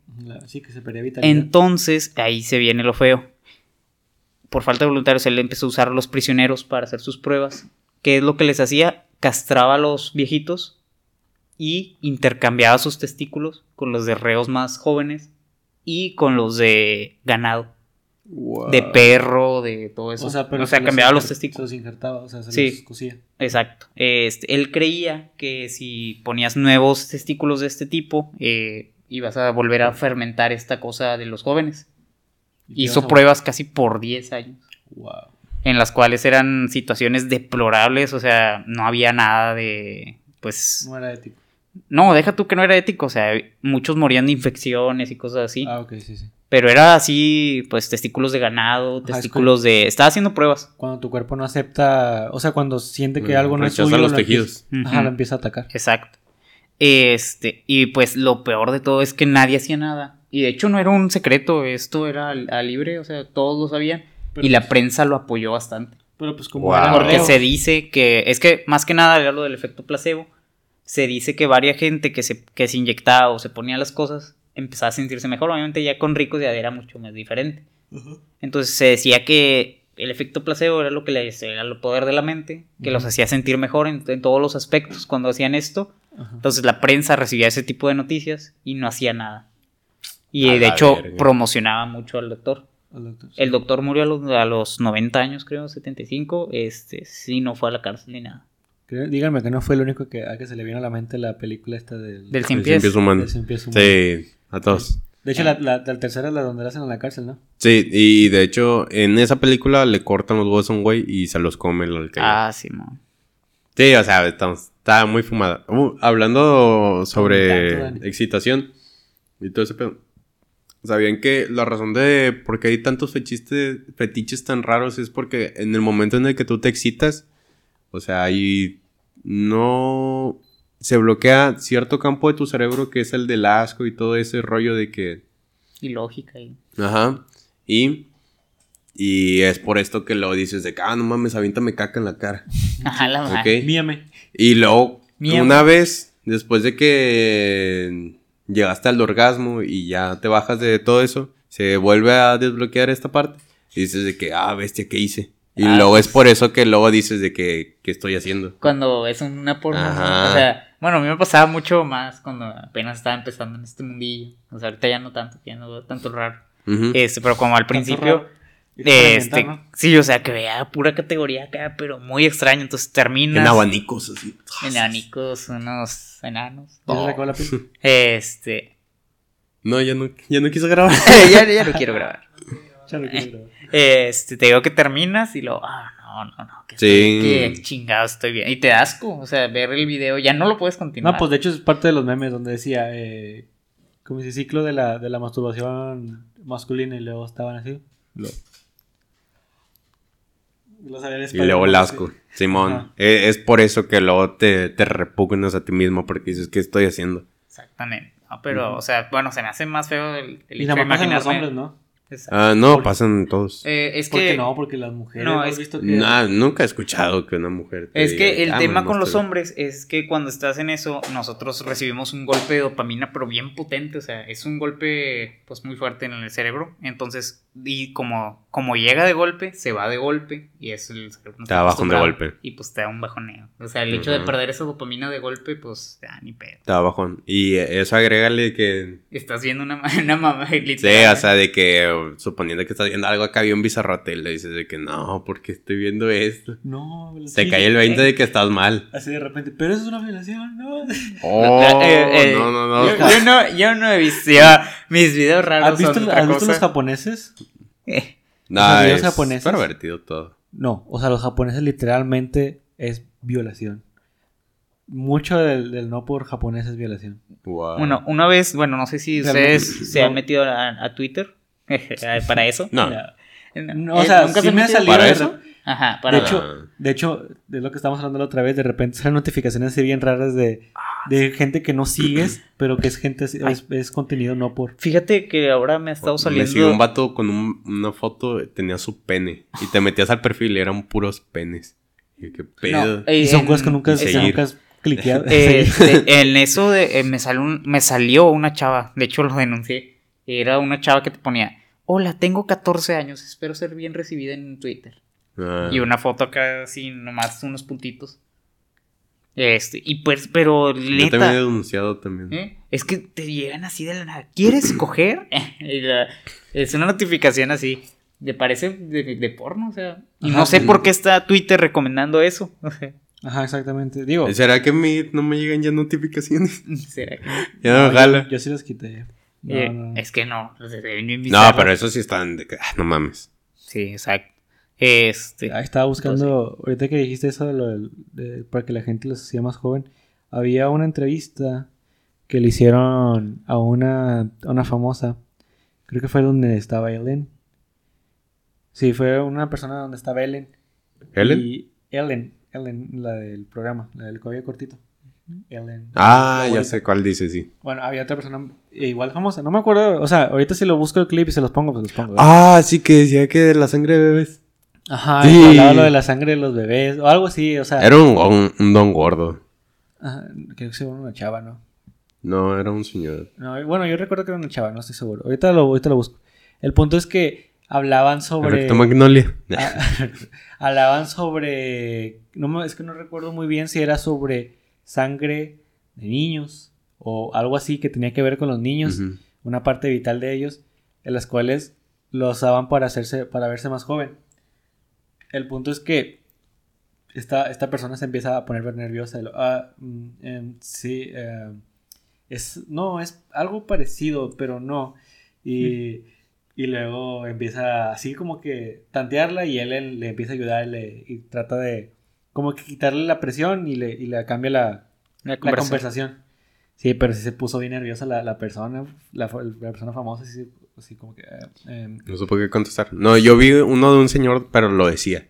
Sí, que se perdía vitalidad. Entonces, ahí se viene lo feo. Por falta de voluntarios, él empezó a usar a los prisioneros para hacer sus pruebas. ¿Qué es lo que les hacía? Castraba a los viejitos y intercambiaba sus testículos con los de reos más jóvenes y con los de ganado, de perro, de todo eso. o sea, pero o sea se cambiaba los injer- testículos. Se los injertaba, o sea, se Sí. los cosía. Exacto. Este, él creía que si ponías nuevos testículos de este tipo, eh, ibas a volver a fermentar esta cosa de los jóvenes. Hizo pruebas casi por 10 años, Wow. en las cuales eran situaciones deplorables, o sea, no había nada de, pues, No era ético. no, deja tú que no era ético, o sea, muchos morían de infecciones y cosas así, Ah, ok, sí, sí. Pero era así, pues, testículos de ganado, Ajá, es testículos de, estaba haciendo pruebas. Cuando tu cuerpo no acepta, o sea, cuando siente que Mm, algo no es suyo, los lo tejidos. empieza- Ajá, lo empieza a atacar. Exacto. Este, y pues lo peor de todo es que nadie hacía nada. Y de hecho no era un secreto, esto era a libre, o sea, todos lo sabían. Pero- y la prensa lo apoyó bastante. Pero pues como Wow. Porque se dice que, es que más que nada era lo del efecto placebo. Se dice que varias gente que se, que se inyectaba o se ponía las cosas empezaba a sentirse mejor. Obviamente ya con ricos ya era mucho más diferente. Entonces se decía que el efecto placebo era lo que les era el poder de la mente, que los hacía sentir mejor en, en todos los aspectos cuando hacían esto. Entonces la prensa recibía ese tipo de noticias y no hacía nada. Y A de hecho verga. promocionaba mucho al doctor. Al doctor. El doctor murió a los, a los 90 años, creo, 75. Este, sí, no fue a la cárcel ni nada. Creo- Díganme que no fue el único que, a que se le vino a la mente la película esta del... Del sin pies. del Pies Humano. Sí, a todos. De hecho, la, la, la tercera es la donde la hacen en la cárcel, ¿no? Sí, y de hecho, en esa película le cortan los huevos a un güey y se los come el alcaide. Ah, sí, mo. Sí, o sea, está, está muy fumada. Uh, hablando sobre Tanto, excitación y todo ese pedo. ¿Sabían que la razón de por qué hay tantos fetiches, fetiches tan raros es porque en el momento en el que tú te excitas, o sea, ahí no se bloquea cierto campo de tu cerebro que es el del asco y todo ese rollo de que Y lógica. Y... Ajá. Y. Y es por esto que luego dices de que, ah, no mames, aviéntame caca en la cara. (laughs) Ajá, la madre. ¿Ok? Míame. Y luego, Miau. una vez, después de que llegaste al orgasmo y ya te bajas de todo eso, se vuelve a desbloquear esta parte. Y dices de que, ah, bestia, ¿qué hice? Y Ah, luego es pues. por eso que luego dices de que, ¿qué estoy haciendo? Cuando es una porno. ¿no? Ajá. O sea, bueno, a mí me pasaba mucho más cuando apenas estaba empezando en este mundillo. O sea, ahorita ya no tanto, ya no veo tanto raro. Ujú. Este, pero como al principio. Este, ¿no? sí, o sea, que vea pura categoría acá, pero muy extraño. Entonces terminas En abanicos así. en abanicos, unos enanos. (laughs) Este, No, ya no, ya no quiso grabar. (laughs) ya, ya no quiero grabar. Ya lo quiero grabar. (laughs) Este, te digo que terminas y lo, ah, no, no, no, que, Sí. estoy- que chingado estoy bien. Y te da asco, o sea, ver el video, ya no lo puedes continuar. No, pues de hecho es parte de los memes donde decía, eh, como dice, ciclo de la, de la masturbación masculina y luego estaban así. Lo... Lo sabía el Y luego el asco. Simón. E- Es, por eso que luego te, te repugnas a ti mismo porque dices, ¿qué estoy haciendo? Exactamente. No, pero, o sea, bueno, se me hace más feo el, el Y hecho de los hombres, ¿no? Exacto. Ah, no, pasan todos. Eh, es ¿Por que qué no? Porque las mujeres No, no, has es- visto que... Nah, nunca he escuchado que una mujer. te Es diga, que el "Ah, tema con los masturbo". hombres es que cuando estás en eso, nosotros recibimos un golpe de dopamina, pero bien potente, o sea, es un golpe pues muy fuerte en el cerebro. Entonces, y como, como llega de golpe, se va de golpe, y es el no Te da bajón de golpe. Y pues te da un bajoneo. O sea, el hecho de perder esa dopamina de golpe, pues, ya ni pedo. Te da bajón. Y eso agrégale que. Estás viendo una, (laughs) una mamá Sí, literal. o sea, de que eh, suponiendo que estás viendo algo acá, había un bizarrote, le dices de que no, porque estoy viendo esto. No, Te sí, cae el 20 de que estás mal. Así de repente, pero eso es una violación, ¿no? Oh, (laughs) Eh, eh, no, no, no. Yo, yo no, yo no he visto. mis videos raros ¿Has visto, son otra ¿has visto cosa. los japoneses? Eh, Nah, videos es japoneses? pervertido todo. No, o sea, los japoneses literalmente es violación. Mucho del, del no por japonés es violación. Wow. Bueno, una vez, bueno, no sé si Realmente, ustedes se no. han metido a, a Twitter (laughs) para eso. No. No, o sea, ¿nunca sí se me ha salido ¿Para eso? Ajá, para De hecho, de hecho, de lo que estamos hablando la otra vez, de repente salen notificaciones así bien raras de, de gente que no sigues, pero que es gente, así- es, es contenido no por. fíjate que ahora me ha estado Me saliendo. siguió un vato con un- una foto, tenía su pene. Y te metías al perfil y eran puros penes. Y qué pedo. Eh, Y son en- cosas que nunca, nunca has cliqueado. (laughs) eh, (laughs) Sí. de- en eso de, eh, me, salió un- me salió una chava, de hecho lo denuncié. Era una chava que te ponía, hola, tengo 14 años, espero ser bien recibida en Twitter. Ah. Y una foto acá así, nomás unos puntitos. Este, y pues, pero Yo neta. también he denunciado también. ¿eh? Es que te llegan así de la nada. ¿Quieres coger? (laughs) La- es una notificación así. Me parece de, de porno, o sea. Y Ajá, no sé sí. por qué está Twitter recomendando eso. (laughs) Ajá, exactamente. Digo, ¿Será que mí no me llegan ya notificaciones? (laughs) ¿Será que no? Ya no, no, yo, jala. yo sí las quité. No, Eh, no. Es que no. No, pero eso sí están de que, ah, no mames. Sí, exacto. Este. Ahí estaba buscando, ahorita que dijiste eso de lo del- de- para que la gente los hacía más joven, había una entrevista que le hicieron a una, a una famosa, creo que fue donde estaba Ellen. Sí, fue una persona donde estaba Ellen. ¿Ellen? Y Ellen, Ellen, la del programa, la del cabello cortito. Ellen. Ah, ya sé cuál dice, sí. Bueno, había otra persona igual famosa, no me acuerdo, o sea, ahorita si lo busco el clip y se los pongo, pues los pongo. ¿verdad? Ah, sí, que decía que de la sangre de bebés. Ajá, sí. y hablaba lo de la sangre de los bebés, o algo así, o sea. Era un, un- un don gordo. Ajá, creo que sí, una chava, ¿no? No, era un señor. No, Bueno, yo recuerdo que era una chava, no estoy seguro. Ahorita lo, ahorita lo busco. El punto es que hablaban sobre. Magnolia. Ah, (laughs) hablaban sobre. No, es que no recuerdo muy bien si era sobre sangre de niños o algo así que tenía que ver con los niños, una parte vital de ellos, en las cuales los usaban para hacerse, para verse más joven. El punto es que esta, esta persona se empieza a poner nerviosa. lo, "Ah, mm, em, sí, eh, es, no, es algo parecido, pero no. Y, y luego empieza así como que tantearla y él, él le empieza a ayudar y, le- y trata de como que quitarle la presión y le, y le cambia la, La la conversación. Sí, pero sí se puso bien nerviosa la, la persona, la, la persona famosa, así, así como que... eh, em, No supo qué contestar. No, yo vi uno de un señor, pero lo decía.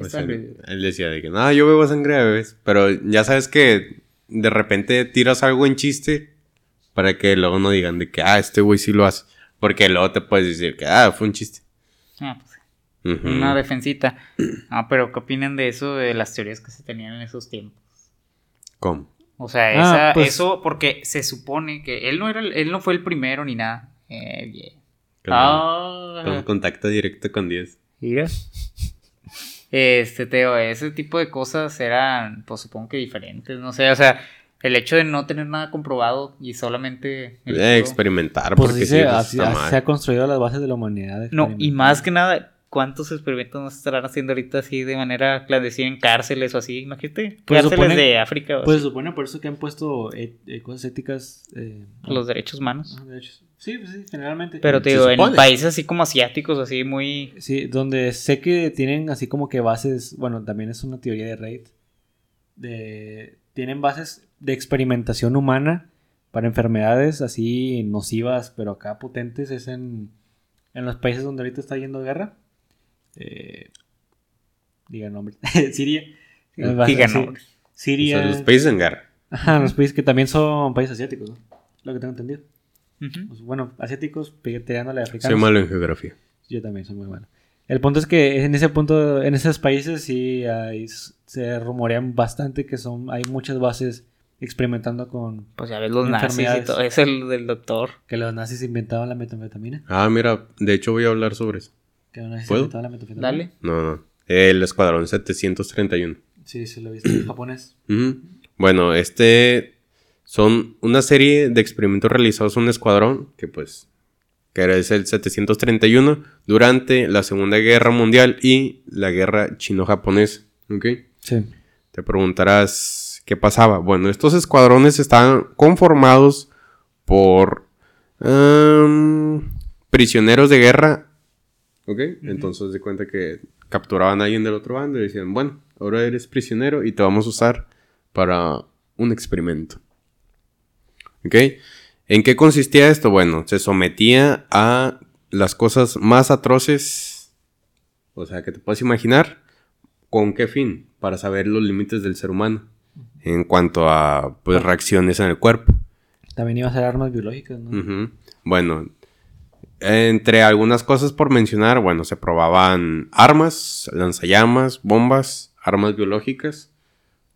O sea, él decía de que, no, yo bebo sangre de bebés. Pero ya sabes que de repente tiras algo en chiste para que luego no digan de que, ah, este güey sí lo hace. Porque luego te puedes decir que, ah, fue un chiste. Ah, pues, Ujú. Una defensita. (clears throat) Ah, pero ¿qué opinan de eso, de las teorías que se tenían en esos tiempos? ¿Cómo? O sea, Ah, pues- eso porque se supone que él no era, el- él no fue el primero ni nada. Eh, yeah. Con, Ah, con contacto directo con Dios. mira. Este, Teo, ese tipo de cosas eran, pues supongo que diferentes, no sé, o sea, el hecho de no tener nada comprobado y solamente... Eh, experimentar, pues porque sí, se, pues, así- así se ha construido las bases de la humanidad. No, y más que nada, ¿cuántos experimentos nos estarán haciendo ahorita así de manera clandestina en cárceles o así? Imagínate, Pues cárceles supone- de África o Pues así, supone por eso que han puesto eh, eh, cosas éticas... eh, los derechos humanos. ah, derechos. Sí, pues sí, generalmente. Pero te Se digo, en países así como asiáticos, así muy... Sí, donde sé que tienen así como que bases, bueno, también es una teoría de Reid, de, tienen bases de experimentación humana para enfermedades así nocivas, pero acá potentes, es en, en los países donde ahorita está yendo guerra. Eh, digan nombres. (laughs) Siria. Nombres. O Siria. sea, los países en guerra. Ajá, los países que también son países asiáticos, ¿no? Lo que tengo entendido. Pues, bueno, asiáticos, tirándole a Soy africanos. malo en geografía. Yo también soy muy malo. El punto es que en ese punto, en esos países sí hay- se rumorean bastante que son, hay muchas bases experimentando con Pues ya ves los nazis y todo, es el del doctor. que los nazis inventaban la metanfetamina. Ah, mira, de hecho voy a hablar sobre eso. Que los nazis ¿Puedo? inventaban la metanfetamina. Dale. No, no. El escuadrón 731. Sí, sí, lo viste en japonés. Bueno, este son una serie de experimentos realizados en un escuadrón que pues que era es el 731 durante la Segunda Guerra Mundial y la Guerra Chino-Japonesa, ¿ok? Sí. Te preguntarás qué pasaba. Bueno, estos escuadrones estaban conformados por em, prisioneros de guerra, ¿ok? Entonces de cuenta que capturaban a alguien del otro bando y decían, bueno, ahora eres prisionero y te vamos a usar para un experimento. ¿Ok? ¿En qué consistía esto? Bueno, se sometía a las cosas más atroces, o sea, que te puedes imaginar. ¿Con qué fin? Para saber los límites del ser humano en cuanto a pues, reacciones en el cuerpo. También iba a ser armas biológicas, ¿no? Bueno, entre algunas cosas por mencionar, bueno, se probaban armas, lanzallamas, bombas, armas biológicas.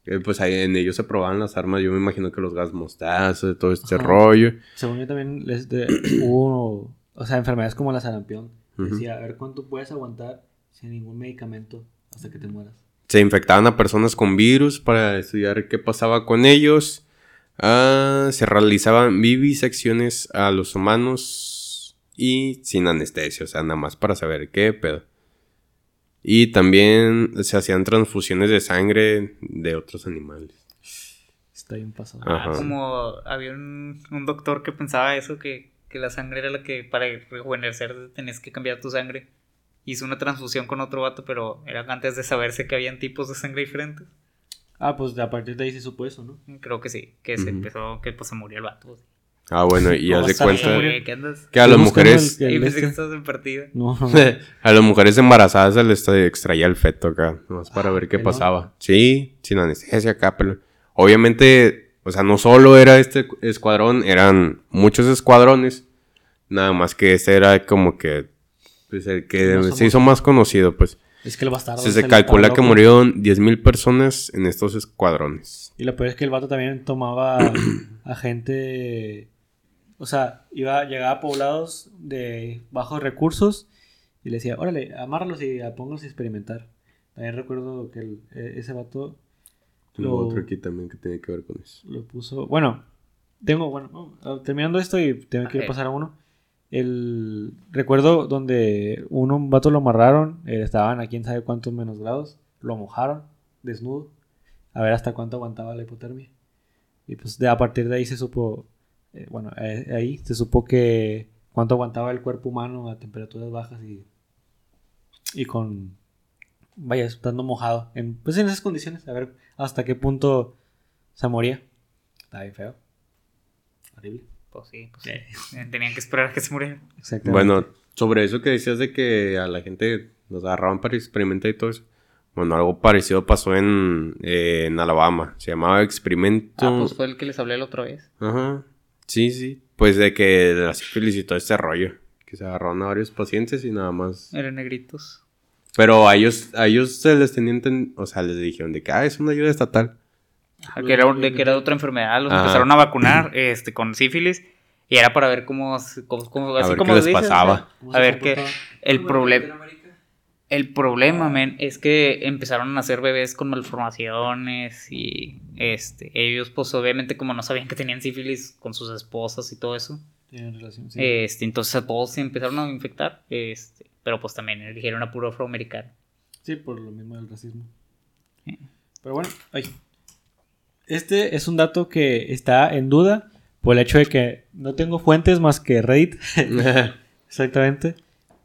Eh, pues ahí en ellos se probaban las armas, yo me imagino que los gas mostaza, todo este Ajá. rollo. Según yo también les de- (coughs) hubo, o sea, enfermedades como la sarampión. Decía, a ver cuánto puedes aguantar sin ningún medicamento hasta que te mueras. Se infectaban a personas con virus para estudiar qué pasaba con ellos. Ah, se realizaban vivisecciones a los humanos y sin anestesia, o sea, nada más para saber qué pedo. Y también se hacían transfusiones de sangre de otros animales. Está bien pasado. Ajá. Como había un, un doctor que pensaba eso, que, que la sangre era la que para rejuvenecer tenías que cambiar tu sangre. Hizo una transfusión con otro vato, pero era antes de saberse que habían tipos de sangre diferentes. Ah, pues a partir de ahí se supo eso, ¿no? Creo que sí, que se empezó, que pues se murió el vato. Ah, bueno, y ¿Cómo haz de cuenta que a las mujeres, el- Ay, el pensé que estás en partida. No, (laughs) a las mujeres embarazadas se les extraía el feto acá, nomás para Ah, ver qué pasaba. Sí, sin anestesia acá, pero obviamente, o sea, no solo era este escuadrón, eran muchos escuadrones, nada más que este era como que pues, el que No se hizo más conocido, pues. es que el bastardo. Se, se calcula que murieron 10.000 personas en estos escuadrones. Y lo peor es que el vato también tomaba a gente. O sea, iba, llegaba a poblados de bajos recursos y le decía, órale, amárralos y póngalos a experimentar. También recuerdo que el- e- ese vato Tengo Lo- otro aquí también que tiene que ver con eso. Lo puso. Bueno, tengo. Bueno, oh, terminando esto y tengo que Ok. pasar a uno. El recuerdo donde uno, un vato lo amarraron, eh, estaban a quién sabe cuántos menos grados, lo mojaron, desnudo, a ver hasta cuánto aguantaba la hipotermia. Y pues de, a partir de ahí se supo, eh, bueno, eh, ahí se supo que cuánto aguantaba el cuerpo humano a temperaturas bajas y, y con, vaya, estando mojado, en, pues en esas condiciones, a ver hasta qué punto se moría. Está bien feo. Horrible. Pues sí, pues sí. Eh, Tenían que esperar a que se muriera. Exactamente. Bueno, sobre eso que decías de que a la gente los agarraban para experimentar y todo eso. Bueno, algo parecido pasó en, eh, en Alabama. Se llamaba Experimento. Ah, pues fue el que les hablé la otra vez. Ajá. Sí, sí. Pues de que la sífilis y todo este rollo. Que se agarraron a varios pacientes y nada más. Eran negritos. Pero a ellos, a ellos se les tenían, o sea, les dijeron de que, ah, es una ayuda estatal. Ajá, que, era, de que era otra enfermedad. Los Ajá. empezaron a vacunar este, con sífilis. Y era para ver cómo, cómo, cómo- A así ver como qué les dices, pasaba. o sea, ¿Cómo A ver qué. El problema. El problema, men, es que empezaron a nacer bebés con malformaciones y este, ellos pues obviamente como no sabían que tenían sífilis con sus esposas y todo eso, Tienen relación, sí. este, entonces a todos se empezaron a infectar, este, pero pues también eligieron a puro afroamericano. Sí, por lo mismo del racismo. Sí. Pero bueno, ay. Este es un dato que está en duda por el hecho de que no tengo fuentes más que Reddit. (laughs) (laughs) Exactamente.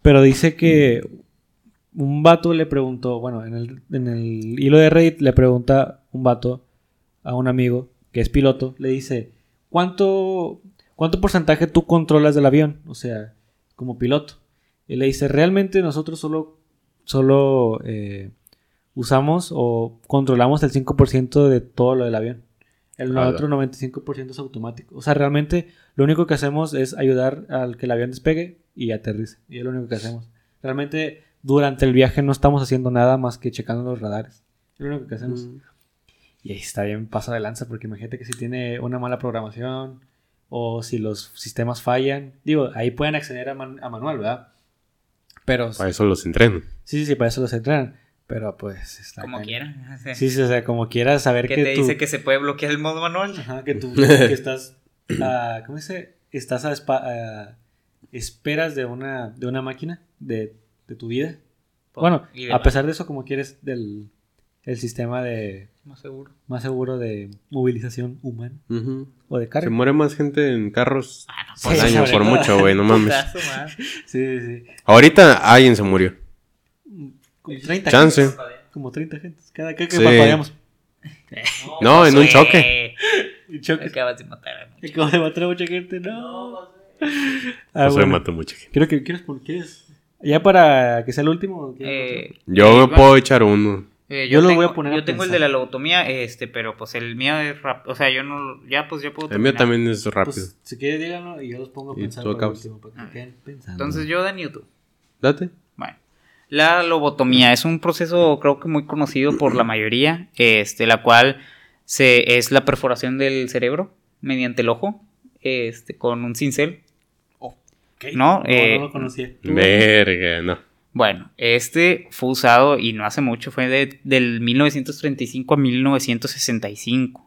Pero dice que un vato le preguntó, bueno, en el, en el hilo de Reddit le pregunta un vato a un amigo que es piloto, le dice, ¿cuánto, cuánto porcentaje tú controlas del avión? O sea, como piloto. Y le dice, realmente nosotros solo, solo eh, usamos o controlamos el 5% de todo lo del avión. El Ala. otro 95% es automático. O sea, realmente lo único que hacemos es ayudar al que el avión despegue y aterrice. Y es lo único que hacemos. Realmente durante el viaje no estamos haciendo nada más que checando los radares. Es lo único que hacemos. Mm. Y ahí está bien paso de lanza, porque imagínate que si tiene una mala programación o si los sistemas fallan, digo, ahí pueden acceder a, man- a manual, ¿verdad? Pero Para eso los entrenan. sí, sí, sí, para eso los entrenan. Pero pues está. Como quieran. o sea, Sí, sí, o sea, como quieras saber que que, te tú, dice que se puede bloquear el modo manual. Ajá, que tú (laughs) que estás. ¿Cómo se dice? Estás a esperas de una, de una máquina de, de tu vida. Bueno, a pesar de eso, como quieres del el sistema de Más seguro. más seguro de movilización humana o de Se carga. muere más gente en carros Ah, no, sí, año, por todo. mucho, güey, no (laughs) mames. Sí, sí. Ahorita alguien se murió. Como 30 Chance. Como 30 gentes. Cada que, que Sí. parpadeamos. (laughs) No, en un choque. Y choques. Acabas de matar a mucha Acabo de matar a mucha gente. No. Ah, Eso bueno. mató mucha gente. Quiero que quieres pon- quieres ya para que sea el último. ¿quieres Eh, Yo eh, puedo echar uno. Eh, Yo yo lo tengo, voy a poner a yo tengo el de la lobotomía, este, pero pues el mío es rápido. O sea, yo no. Ya, pues ya puedo. El mío terminar. también es otro? rápido. Pues, si quieres díganlo y yo los pongo a Y pensar para el último, para que Ah. queden pensando. Entonces yo, Dan YouTube. Date. Bueno. La lobotomía es un proceso, creo que muy conocido por la mayoría, este, la cual se, es la perforación del cerebro mediante el ojo, este, con un cincel. No, no, eh, no lo conocía. Verga, no. Bueno, este fue usado y no hace mucho, fue de- del 1935 a 1965.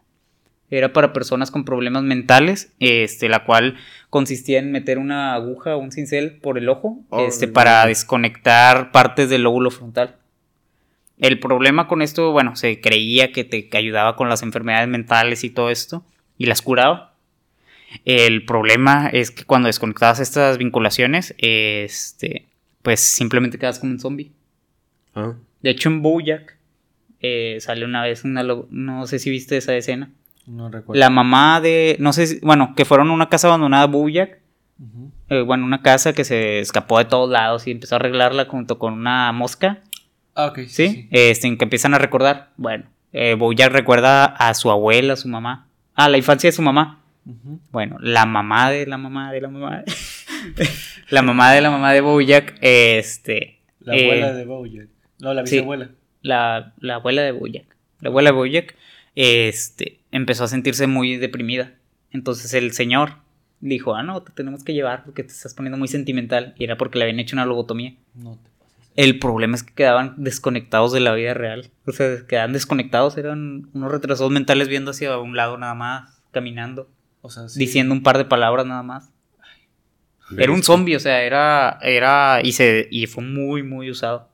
Era para personas con problemas mentales, este, la cual consistía en meter una aguja o un cincel por el ojo, Oh, este, no. para desconectar partes del lóbulo frontal. El problema con esto, bueno, se creía que te que ayudaba con las enfermedades mentales y todo esto, y las curaba. El problema es que cuando desconectabas estas vinculaciones, este, pues simplemente quedas como un zombie. Ah. De hecho, en Bojack eh, sale una vez una, no sé si viste esa escena. No recuerdo. La mamá de, no sé, si- bueno, que fueron a una casa abandonada, Bojack, eh, bueno, una casa que se escapó de todos lados y empezó a arreglarla junto con una mosca, Ah, ok. ¿sí? Este, en que empiezan a recordar, bueno, eh, Bojack recuerda a su abuela, a su mamá, a la infancia de su mamá. Bueno, la mamá de la mamá de la mamá. (laughs) la mamá de la mamá de Bojack, este. La eh, abuela de Bojack. No, la sí. bisabuela. la, la abuela de Bojack. La abuela de Bojack, este, empezó a sentirse muy deprimida. Entonces el señor dijo, ah, no, te tenemos que llevar porque te estás poniendo muy sentimental. Y era porque le habían hecho una lobotomía. No te. El problema es que quedaban desconectados de la vida real. O sea, quedaban desconectados, eran unos retrasados mentales viendo hacia un lado nada más, caminando, O sea, sí. diciendo un par de palabras nada más. Era un zombie, o sea, era, era, y se, y fue muy, muy usado.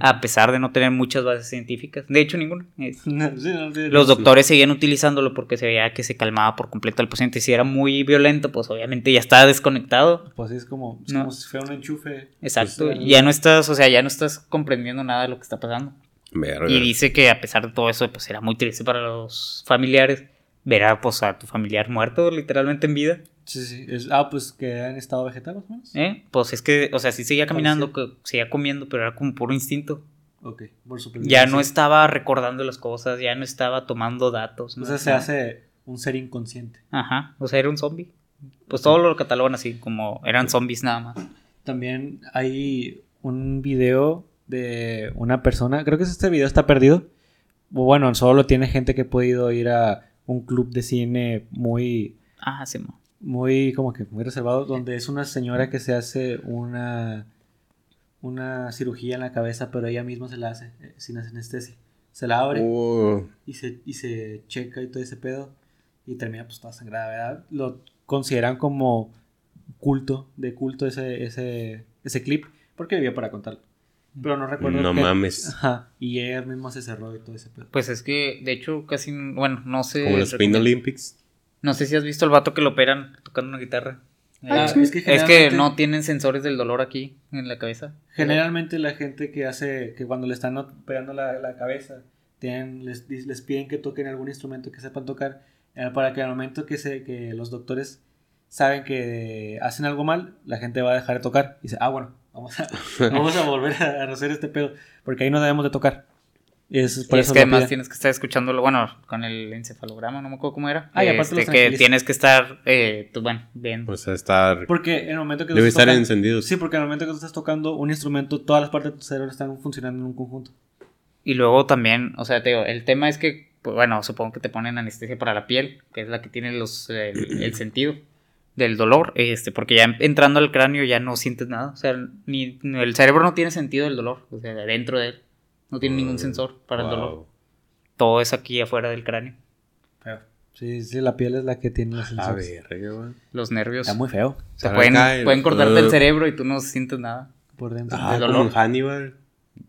A pesar de no tener muchas bases científicas. De hecho, ninguna. (laughs) Es- No, sí, no, sí, Los no. doctores seguían utilizándolo porque se veía que se calmaba por completo al paciente. Si era muy violento, pues obviamente ya estaba desconectado. Pues es como, es No. como si fuera un enchufe. Exacto. Pues, ya no estás, o sea, ya no estás comprendiendo nada de lo que está pasando. Verga. Y dice que a pesar de todo eso, pues era muy triste para los familiares ver a, pues, a tu familiar muerto literalmente en vida. Sí, sí. Es, ah, pues que en estado vegetal, más o menos. ¿eh? Pues es que, o sea, sí seguía caminando, que seguía comiendo, pero era como puro instinto. Ok, por su Ya no estaba recordando las cosas, ya no estaba tomando datos. O ¿no? sea, se hace un ser inconsciente. Ajá, o sea, era un zombie. Pues todo lo catalogan así, como eran zombies nada más. También hay un video de una persona, creo que este video está perdido. O Bueno, solo tiene gente que ha podido ir a un club de cine muy, Ah, sí, mo. muy, como que muy reservado, donde es una señora que se hace una, una cirugía en la cabeza, pero ella misma se la hace eh, sin anestesia. Se la abre Uh, y se, y se checa y todo ese pedo y termina pues toda sangrada, ¿verdad? Lo consideran como culto, de culto ese, ese, ese clip, porque vivía para contarlo. Pero no recuerdo. no mames. Ajá, y ella misma se cerró y todo ese pedo. Pues es que, de hecho, casi, bueno, no sé. Como los Spin Olympics. No sé si has visto al vato que lo operan tocando una guitarra. Ah, Eh, es que es que generalmente- no tienen sensores del dolor aquí en la cabeza. Generalmente la gente que hace, que cuando le están operando la, la cabeza, tienen, les, les piden que toquen algún instrumento que sepan tocar, eh, para que al momento que, se, que los doctores saben que hacen algo mal, la gente va a dejar de tocar. Y dice, ah, bueno, vamos a, (laughs) vamos a volver a hacer este pedo, porque ahí no debemos de tocar. Y es, por Y eso es que además tienes que estar escuchándolo, bueno, con el encefalograma, no me acuerdo cómo era. Ah, y aparte Este, los que tienes que estar, eh, tú, bueno, bien. O sea, estar. Porque en el momento que tú Debe estás estar tocando- encendido. Sí, porque en el momento que tú estás tocando un instrumento, todas las partes de tu cerebro están funcionando en un conjunto. Y luego también, o sea, te digo, el tema es que, pues, bueno, supongo que te ponen anestesia para la piel, que es la que tiene los, el, el sentido del dolor, este, porque ya entrando al cráneo ya no sientes nada, o sea, ni el cerebro no tiene sentido del dolor, o sea, dentro de él no tiene ningún sensor para el dolor, todo es aquí afuera del cráneo, Feo. Sí, sí, la piel es la que tiene las A sensaciones. ver, güey. los nervios, Está muy feo se pueden, el- pueden cortarte el cerebro y tú no sientes nada. por dentro. Ah, de como dolor. Hannibal.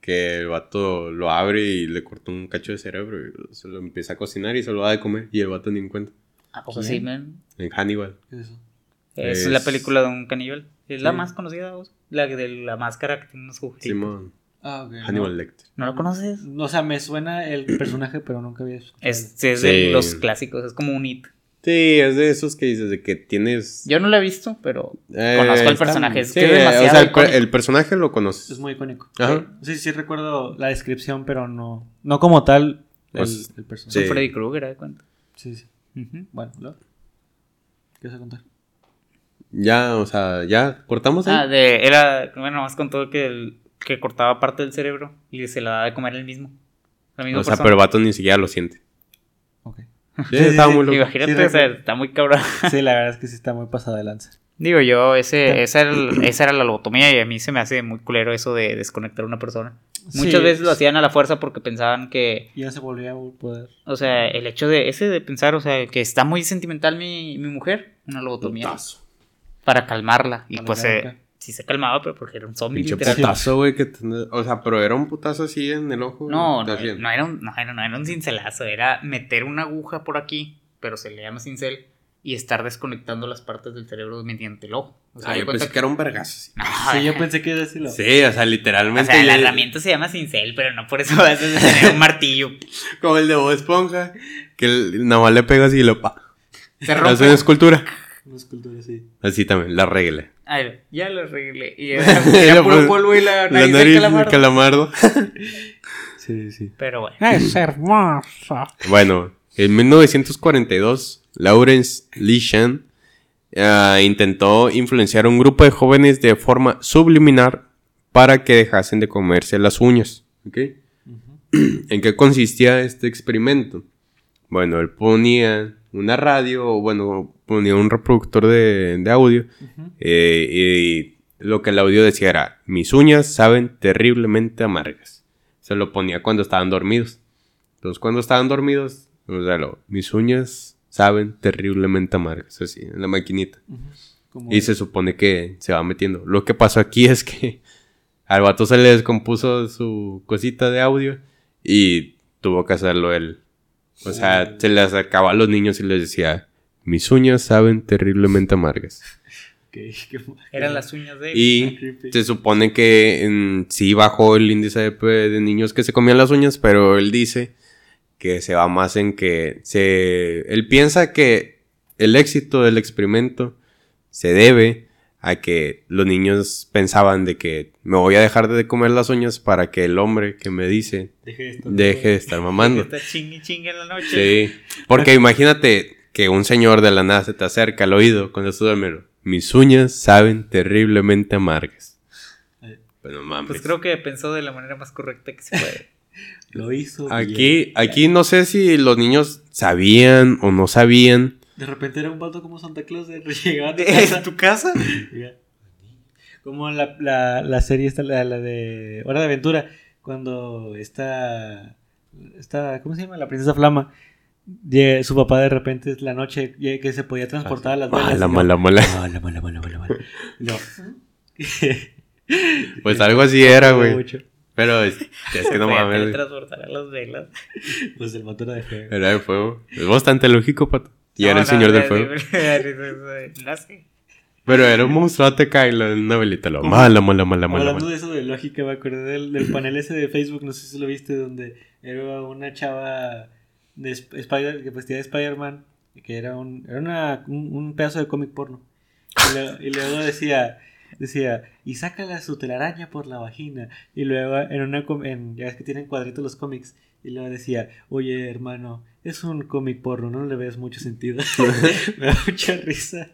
Que el vato lo abre y le corta un cacho de cerebro y se lo empieza a cocinar y se lo da de comer. Y el vato ni en cuenta. ¿A poco ¿Quién? sí, man? En Hannibal. ¿Qué es eso? Es, Es- la película de un caníbal, es la Sí. más conocida, la de la máscara que tiene unos agujeritos. Simón. Ah, ok. Hannibal Lecter. ¿No lo conoces? No, o sea, me suena el (clears throat) personaje, pero nunca había escuchado. Es, es de los clásicos, es como un hit. Sí, es de esos que dices de que tienes. Yo no lo he visto, pero Eh, conozco está- personaje. Es sí, que es demasiado o sea, el, icónico. el personaje lo conoces. Es muy icónico. Ajá. Sí, sí recuerdo la descripción, pero no, no como tal el, Pues, el personaje. Es sí. Freddy Krueger, de cuenta. Sí, sí. Bueno, ¿lo? ¿qué vas a contar? Ya, o sea, ya cortamos ahí. Ah, de, era, bueno, más con todo que, el, que cortaba parte del cerebro y se la daba de comer él mismo. La misma o sea, persona. pero vato ni siquiera lo siente. Ok. Sí, estaba muy loco. Imagínate, Sí, o sea, recuerdo. está muy cabrón. (laughs) Sí, la verdad es que sí está muy pasada de lanza. Digo yo, ese, esa, era el- esa era la lobotomía y a mí se me hace muy culero eso de desconectar a una persona. Muchas Sí. veces lo hacían a la fuerza porque pensaban que, Y ya se volvía a poder. o sea, el hecho de ese de pensar, o sea, que está muy sentimental mi, mi mujer, una lobotomía. Putazo. Para calmarla. Y Para pues eh, sí se calmaba, pero porque era un zombie Pinche putazo, güey. que ten- O sea, pero era un putazo así en el ojo. No, no, no era un, no, era, no era un cincelazo, era meter una aguja por aquí, pero se le llama cincel, y estar desconectando las partes del cerebro mediante el ojo. O sea, Ah, yo pensé que era un vergazo. sí. No, Sí, yo (laughs) pensé que iba a decirlo. Sí, o sea, O literalmente. sea, la herramienta se llama cincel, pero no por eso vas a tener (laughs) un martillo. Como el de Bob Esponja. Que el- nada más le pegas y lo pa. Se Hace una rompe. escultura. Una escultura así. Así también, la regla. Ay, ya lo arreglé. Y (laughs) era, era puro Pues, polvo y la La nariz, nariz del calamardo. calamardo. (laughs) Sí, sí. Pero bueno. Es hermosa. Bueno, en 1942, Lawrence Lishan ah, intentó influenciar a un grupo de jóvenes de forma subliminar para que dejasen de comerse las uñas. ¿ok? (clears throat) ¿En qué consistía este experimento? Bueno, él ponía una radio, o bueno, ponía un reproductor de, de audio eh, y lo que el audio decía era, mis uñas saben terriblemente amargas. Se lo ponía cuando estaban dormidos. Entonces cuando estaban dormidos, o sea, lo, mis uñas saben terriblemente amargas, así, en la maquinita. Y se supone que se va metiendo. Lo que pasó aquí es que (laughs) al vato se le descompuso su cosita de audio y tuvo que hacerlo él. O sea, se le acercaba a los niños y les decía, mis uñas saben terriblemente amargas. (laughs) Qué- Eran las uñas de él. Y se supone que en- sí bajó el índice de, de niños que se comían las uñas, pero él dice que se va más en que se... Él piensa que el éxito del experimento se debe a que los niños pensaban de que me voy a dejar de comer las uñas para que el hombre que me dice Deje esto. deje de estar mamando. Está chingue chingue en la noche. Sí, porque (laughs) imagínate que un señor de la nada se te acerca al oído cuando estás dormido. Mis uñas saben terriblemente amargas. Pues no mames. Pues creo que pensó de la manera más correcta que se puede. Lo hizo. Aquí, aquí no sé si los niños sabían o no sabían. De repente era un vato como Santa Claus. De (laughs) llegaba a tu ¿Es casa. tu casa? Como la, la, la serie esta, la, la de Hora de Aventura, cuando esta, esta, ¿cómo se llama? La princesa Flama, llega- su papá de repente es la noche llega- que se podía transportar a las velas. Mala, y mala, mala. Mala, mala, mala, mala, mala. No. Pues algo así era, güey. Pero es, es que no (laughs) mames. transportar a las velas. (laughs) Pues el motor de fuego. Era de fuego. Es bastante lógico, pato. Y No, era el no, señor no, del (laughs) no, fuego. No sé. Pero era un monstruote Kylo en una velita. Lo mala, mala, mala, mala. Hablando de eso de lógica, me acordé del, del panel ese de Facebook, no sé si lo viste, donde era una chava de Sp- Spider, que vestía de Spider-Man, que era, un, era una- un, un pedazo de cómic porno. Y, luego- y luego decía, decía, y sácala su telaraña por la vagina. Y luego en una, com- en, ya ves que tienen cuadritos los cómics, y luego decía, oye hermano, es un cómic porno, no le ves mucho sentido. (laughs) (laughs) me da mucha risa.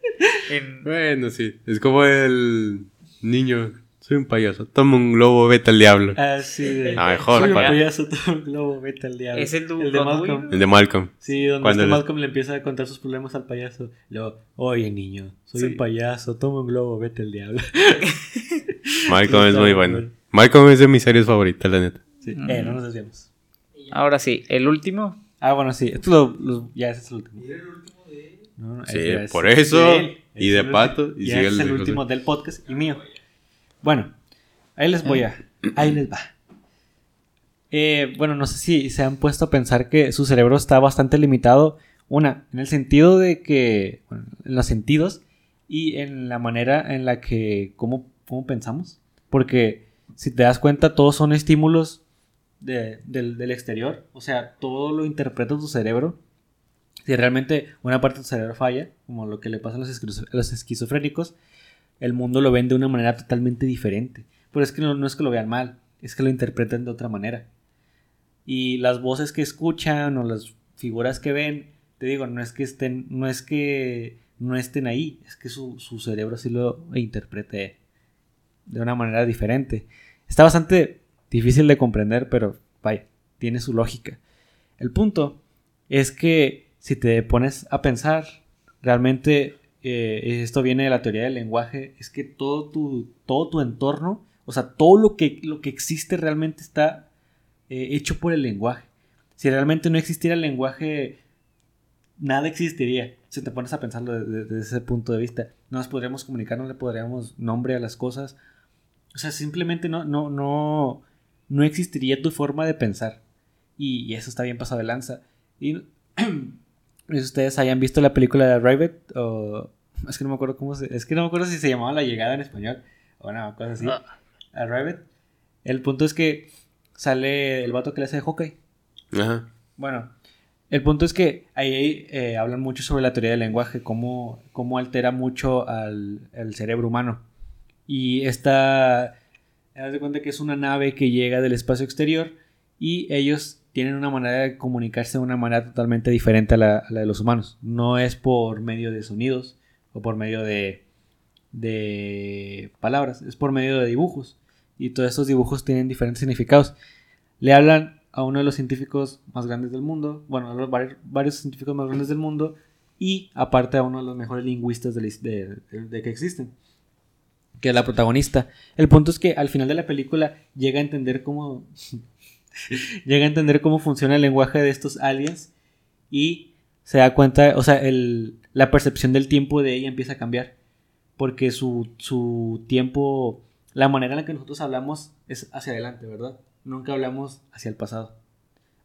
En- Bueno, sí. Es como el niño. Soy un payaso. Toma un globo, vete al diablo. Así de... A mejor, Soy un payaso, todo un globo, vete al diablo. ¿Es el de de Malcolm. Will? El de Malcolm. Sí, donde Cuando este les- Malcolm le empieza a contar sus problemas al payaso. Luego, oye niño, soy Sí. un payaso, toma un globo, vete al diablo. (laughs) Malcolm es muy bueno. bueno. Malcolm es de mis series favoritas, la neta. Sí. Mm. Eh, no nos desviamos. Ahora sí, el último. Ah, bueno, sí. Esto lo, lo- ya ese es el último. Y era el último de. No, no, Sí, por es- eso, y de el Pato, último. y Ya sigue es el último del podcast y mío. Bueno, ahí les voy a. Ahí les va. Eh, bueno, no sé si se han puesto a pensar que su cerebro está bastante limitado. Una, en el sentido de que. bueno, en los sentidos y en la manera en la que. ¿Cómo, cómo pensamos? Porque si te das cuenta, todos son estímulos de- del, del exterior. O sea, todo lo interpreta tu cerebro. Si realmente una parte de tu cerebro falla, como lo que le pasa a los, esquizofrénicos, el mundo lo ven de una manera totalmente diferente. Pero es que no, no es que lo vean mal, es que lo interpretan de otra manera. Y las voces que escuchan o las figuras que ven, te digo, no es que estén, no es que no estén ahí, es que su, su cerebro sí lo interprete de una manera diferente. Está bastante difícil de comprender, pero vaya, tiene su lógica. El punto es que si te pones a pensar, realmente eh, esto viene de la teoría del lenguaje, es que todo tu, todo tu entorno, o sea, todo lo que, lo que existe realmente está eh, hecho por el lenguaje. Si realmente no existiera el lenguaje, nada existiría. Si te pones a pensarlo desde, desde ese punto de vista, no nos podríamos comunicar, no le podríamos nombre a las cosas. O sea, simplemente no, no, no, no existiría tu forma de pensar. Y, y eso está bien pasado de lanza. Y (clears throat) si ustedes hayan visto la película de Rabbit o... Es que no me acuerdo cómo se... Es que no me acuerdo si se llamaba La Llegada en español o una cosa así. Ah. A Rabbit. El punto es que sale el vato que le hace de hockey. Ajá. Bueno, el punto es que ahí eh, hablan mucho sobre la teoría del lenguaje, cómo, cómo altera mucho al, al cerebro humano. Y esta, haz de cuenta que es una nave que llega del espacio exterior y ellos tienen una manera de comunicarse de una manera totalmente diferente a la, de los humanos. No es por medio de sonidos o por medio de, de palabras, es por medio de dibujos. Y todos estos dibujos tienen diferentes significados. Le hablan a uno de los científicos más grandes del mundo, bueno, a los varios, científicos más grandes del mundo, y aparte a uno de los mejores lingüistas de que existen, que es la protagonista. El punto es que al final de la película llega a entender cómo (laughs) llega a entender cómo funciona el lenguaje de estos aliens y se da cuenta, o sea, el, la percepción del tiempo de ella empieza a cambiar porque su, su tiempo, la manera en la que nosotros hablamos es hacia adelante, ¿verdad? Nunca hablamos hacia el pasado.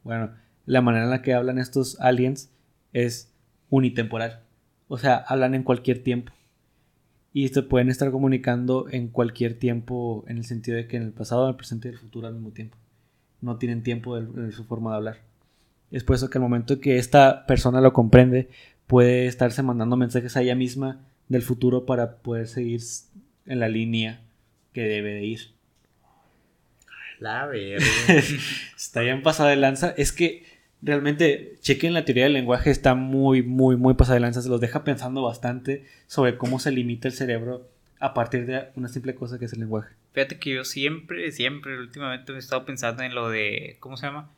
Bueno, la manera en la que hablan estos aliens es unitemporal. O sea, hablan en cualquier tiempo. Y se pueden estar comunicando en cualquier tiempo en el sentido de que en el pasado, en el presente y el futuro al mismo tiempo. No tienen tiempo en su forma de hablar. Es por eso que al momento que esta persona lo comprende, puede estarse mandando mensajes a ella misma del futuro para poder seguir en la línea que debe de ir. La verga. (laughs) Está bien pasada de lanza. Es que realmente, chequen la teoría del lenguaje, está muy, muy, muy pasada. Se los deja pensando bastante sobre cómo se limita el cerebro a partir de una simple cosa que es el lenguaje. Fíjate que yo siempre, siempre, últimamente me he estado pensando en lo de, ¿cómo se llama?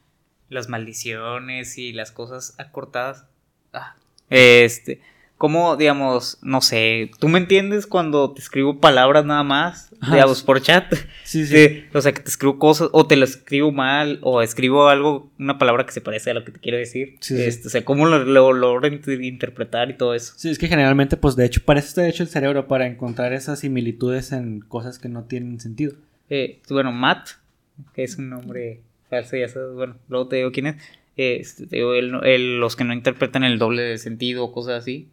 Las maldiciones y las cosas acortadas. Ah, este, como, digamos, no sé, ¿tú me entiendes cuando te escribo palabras nada más? Ajá, digamos, sí. por chat. Sí, sí. O sea, que te escribo cosas, o te lo escribo mal, o escribo algo, una palabra que se parece a lo que te quiero decir. Sí, sí. Este, O sea, cómo lo, lo logro inter- interpretar y todo eso. Sí, es que generalmente, pues de hecho, para eso está hecho el cerebro, para encontrar esas similitudes en cosas que no tienen sentido. Eh, bueno, Matt, que es un nombre falso, ya sabes, bueno, luego te digo quién es. Este, te digo, no- él- los que no interpretan el doble de sentido o cosas así.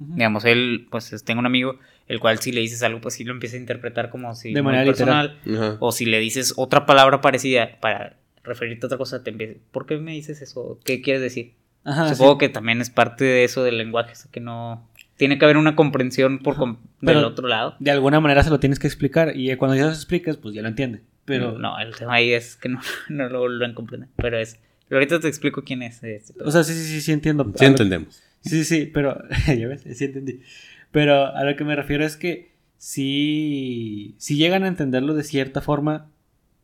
Digamos, él, pues es- tengo un amigo, el cual si le dices algo, pues sí lo empieza a interpretar como si De manera literal. Ajá. O si le dices otra palabra parecida para referirte a otra cosa, te empieza, ¿por qué me dices eso? ¿Qué quieres decir? Ajá, Supongo sí. que también es parte de eso del lenguaje, o sea, que no... Tiene que haber una comprensión por com- Pero- del otro lado. De alguna manera se lo tienes que explicar y cuando ya se lo explicas, pues ya lo entiende. Pero, No, el tema ahí es que no, (laughs) no lo logran comprender. Pero es... pero ahorita te explico quién es. este, pero- o sea, sí, sí, sí, sí entiendo. Sí entendemos. Sí, sí, pero (laughs) ya ves, sí entendí. Pero a lo que me refiero es que sí, sí llegan a entenderlo de cierta forma,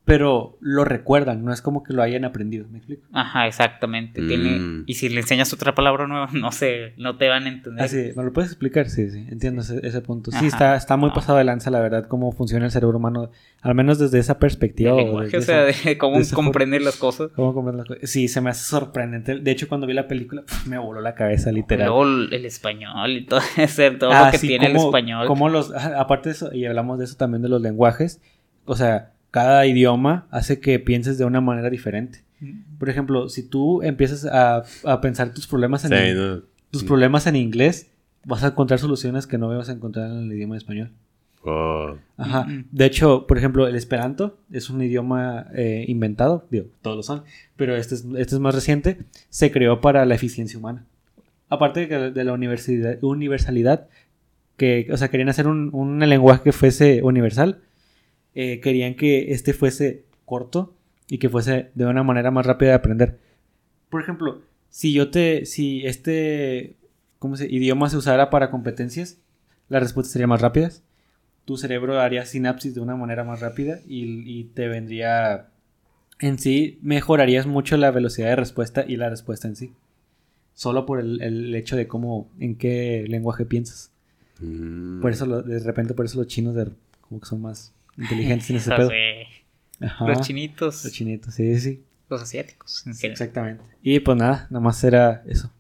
pero lo recuerdan, no es como que lo hayan aprendido, ¿me explico? Ajá, exactamente. Tiene... Mm. Y si le enseñas otra palabra nueva, (laughs) no sé, no te van a entender. Así, ¿me lo puedes explicar? Sí, sí, entiendo ese, ese punto. Sí, está, está muy No. pasado de lanza, la verdad, cómo funciona el cerebro humano, al menos desde esa perspectiva. El o lenguaje, desde o sea, esa- de (laughs) cómo de forma. comprender las cosas. cómo comprender las cosas. Sí, se me hace sorprendente. De hecho, cuando vi la película, me voló la cabeza, literal. Luego el el español y todo, (laughs) ese, todo Ah, lo que sí, tiene el cómo- español. cómo los, aparte de eso, y hablamos de eso también de los lenguajes, o sea, cada idioma hace que pienses de una manera diferente. Por ejemplo, si tú empiezas a, a pensar tus problemas en, Sí, no. tus problemas en inglés, vas a encontrar soluciones que no vas a encontrar en el idioma español. Oh. Ajá. Mm. De hecho, por ejemplo, el esperanto es un idioma eh, inventado, digo, todos lo son, pero este es, este es más reciente, se creó para la eficiencia humana. Aparte de, que- de la universidad, universalidad, que, o sea, querían hacer un, un lenguaje que fuese universal, eh, querían que este fuese corto y que fuese de una manera más rápida de aprender. Por ejemplo, si yo te, si este, ¿cómo se, idioma se usara para competencias, las respuestas serían más rápidas tu cerebro haría sinapsis de una manera más rápida y, y te vendría en sí mejorarías mucho la velocidad de respuesta y la respuesta en sí solo por el, el hecho de cómo en qué lenguaje piensas Mm. por eso lo- de repente por eso los chinos de- como que son más inteligentes en ese pedo. Ajá. Los chinitos, los chinitos sí sí los asiáticos. en general. exactamente y pues nada nada más era eso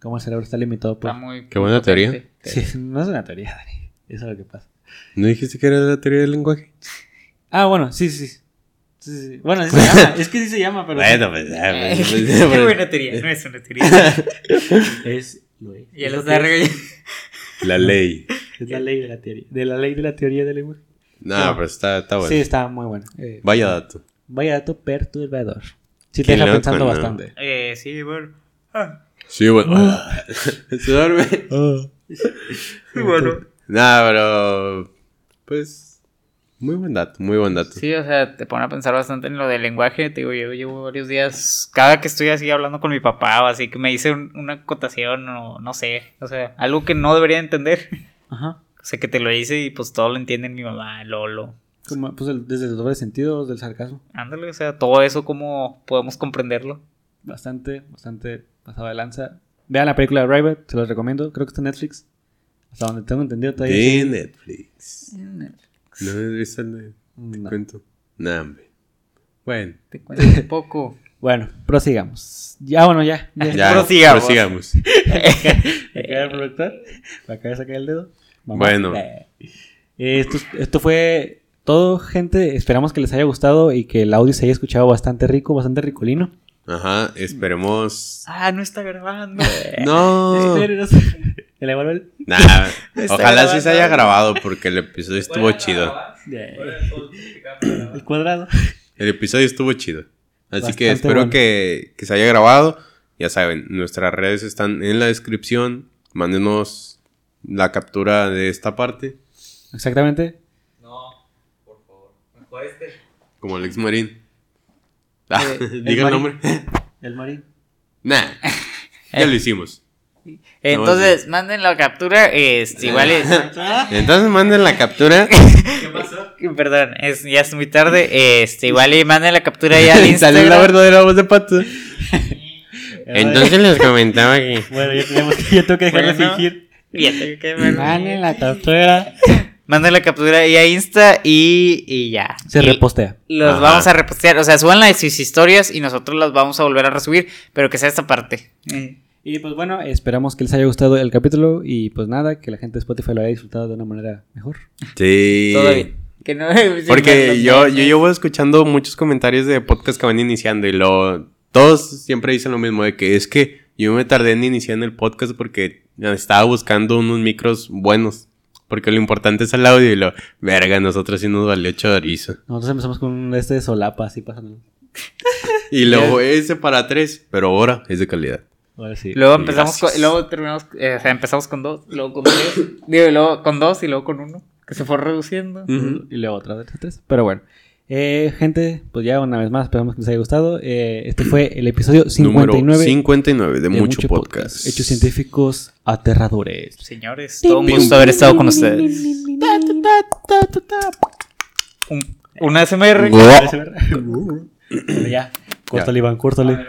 cómo el cerebro está limitado por Está muy Qué buena potente. teoría. sí no es una teoría Dani eso es lo que pasa ¿No dijiste que era la teoría del lenguaje? ah bueno sí sí sí, sí, sí. bueno sí se (laughs) llama es que sí se llama pero sí. pues ya, Eh, (laughs) pues, Qué pues, buena teoría, no es una teoría. (laughs) Es, lo es. Ya los regañando. La ley. Es la ley de la teoría. De la ley de la teoría del lenguaje. No, No. pero está, está bueno. Sí, está muy bueno. Eh, Vaya dato. vaya dato perturbador. Sí te deja loco, pensando ¿no? bastante. Eh, sí, bueno. Ah, Sí, bueno. (laughs) Se duerme. (laughs) sí, bueno. Nada, pero. Pues. Muy buen dato, muy buen dato. Sí, o sea, te pone a pensar bastante en lo del lenguaje. Te digo, yo llevo varios días, cada que estoy así hablando con mi papá o así, que me dice un- una acotación o no sé, o sea, algo que no debería entender. Ajá. O sea, que te lo dice y pues todo lo entiende mi mamá, Lolo. Como, pues el- desde el doble sentido del sarcasmo. Ándale, o sea, todo eso, ¿cómo podemos comprenderlo? Bastante, bastante pasado de lanza. Vean la película de Rivet, se los recomiendo. Creo que está en Netflix. Hasta donde tengo entendido todavía. De sí. Netflix. No, esa no te No. cuento. Nah, hombre. Bueno, Te cuento un poco. (laughs) Bueno, prosigamos. Ya, bueno, ya. ya. (laughs) ya, Prosigamos. prosigamos. (laughs) ¿Me cae el productor? ¿Me acaba de sacar el dedo? Mamá. Bueno. Eh. Esto, esto fue todo, gente. Esperamos que les haya gustado y que el audio se haya escuchado bastante rico, bastante ricolino. Ajá, esperemos. Ah, no está grabando. No. ¿El Emanuel? Nah, (laughs) Está ojalá sí se haya grabado porque el episodio estuvo chido. grabar. El cuadrado. El episodio estuvo chido. Así que espero bueno. que, que se haya grabado. Ya saben, nuestras redes están en la descripción. Mándenos la captura de esta parte. Exactamente. No, por favor. Mejor este. Como Alex Marín. Ah, Eh, (laughs) diga el Marín. nombre. (laughs) El Marín. Nah, ya lo hicimos. Entonces, manden la captura. Este, igual es. (laughs) Entonces manden la captura. ¿Qué pasó? Perdón, es, ya es muy tarde. Este, igual y manden la captura ya al Sale la Instagram. verdadera voz de pato. Entonces les comentaba que. Bueno, ya, tenemos, ya tengo que dejar de Bueno. fingir. Tengo que ver. Manden la captura. (laughs) Manden la captura ya a Insta y, y ya. Se Y repostea. Los Ajá. vamos a repostear. O sea, suban las sus historias y nosotros las vamos a volver a resubir. Pero que sea esta parte. Eh. Y pues bueno, esperamos que les haya gustado el capítulo y pues nada, que la gente de Spotify lo haya disfrutado de una manera mejor. Sí. Todo bien. Que no, (laughs) Porque yo, yo llevo escuchando muchos comentarios de podcast que van iniciando y lo todos siempre dicen lo mismo de que es que yo me tardé en iniciar en el podcast porque estaba buscando unos micros buenos. Porque lo importante es el audio y lo, verga, nosotros sí nos valió chorizo. Nosotros empezamos con un este de solapa así pasando. (laughs) Y luego ese para tres, pero ahora es de calidad. Ahora sí. Luego empezamos con, luego terminamos, eh, o sea, empezamos con dos, luego con tres, digo, y luego con dos y luego con uno, que se fue reduciendo. Ujú. Y luego otra vez tres. Pero bueno. Eh, gente, pues ya una vez más, esperamos que les haya gustado. Eh, este fue el episodio 59 Número 59 de, de Mucho, podcast. Hechos científicos aterradores. Señores, todo un gusto haber estado con ustedes. Un, una SMR. Bueno, ya, córtale, Iván, córtale.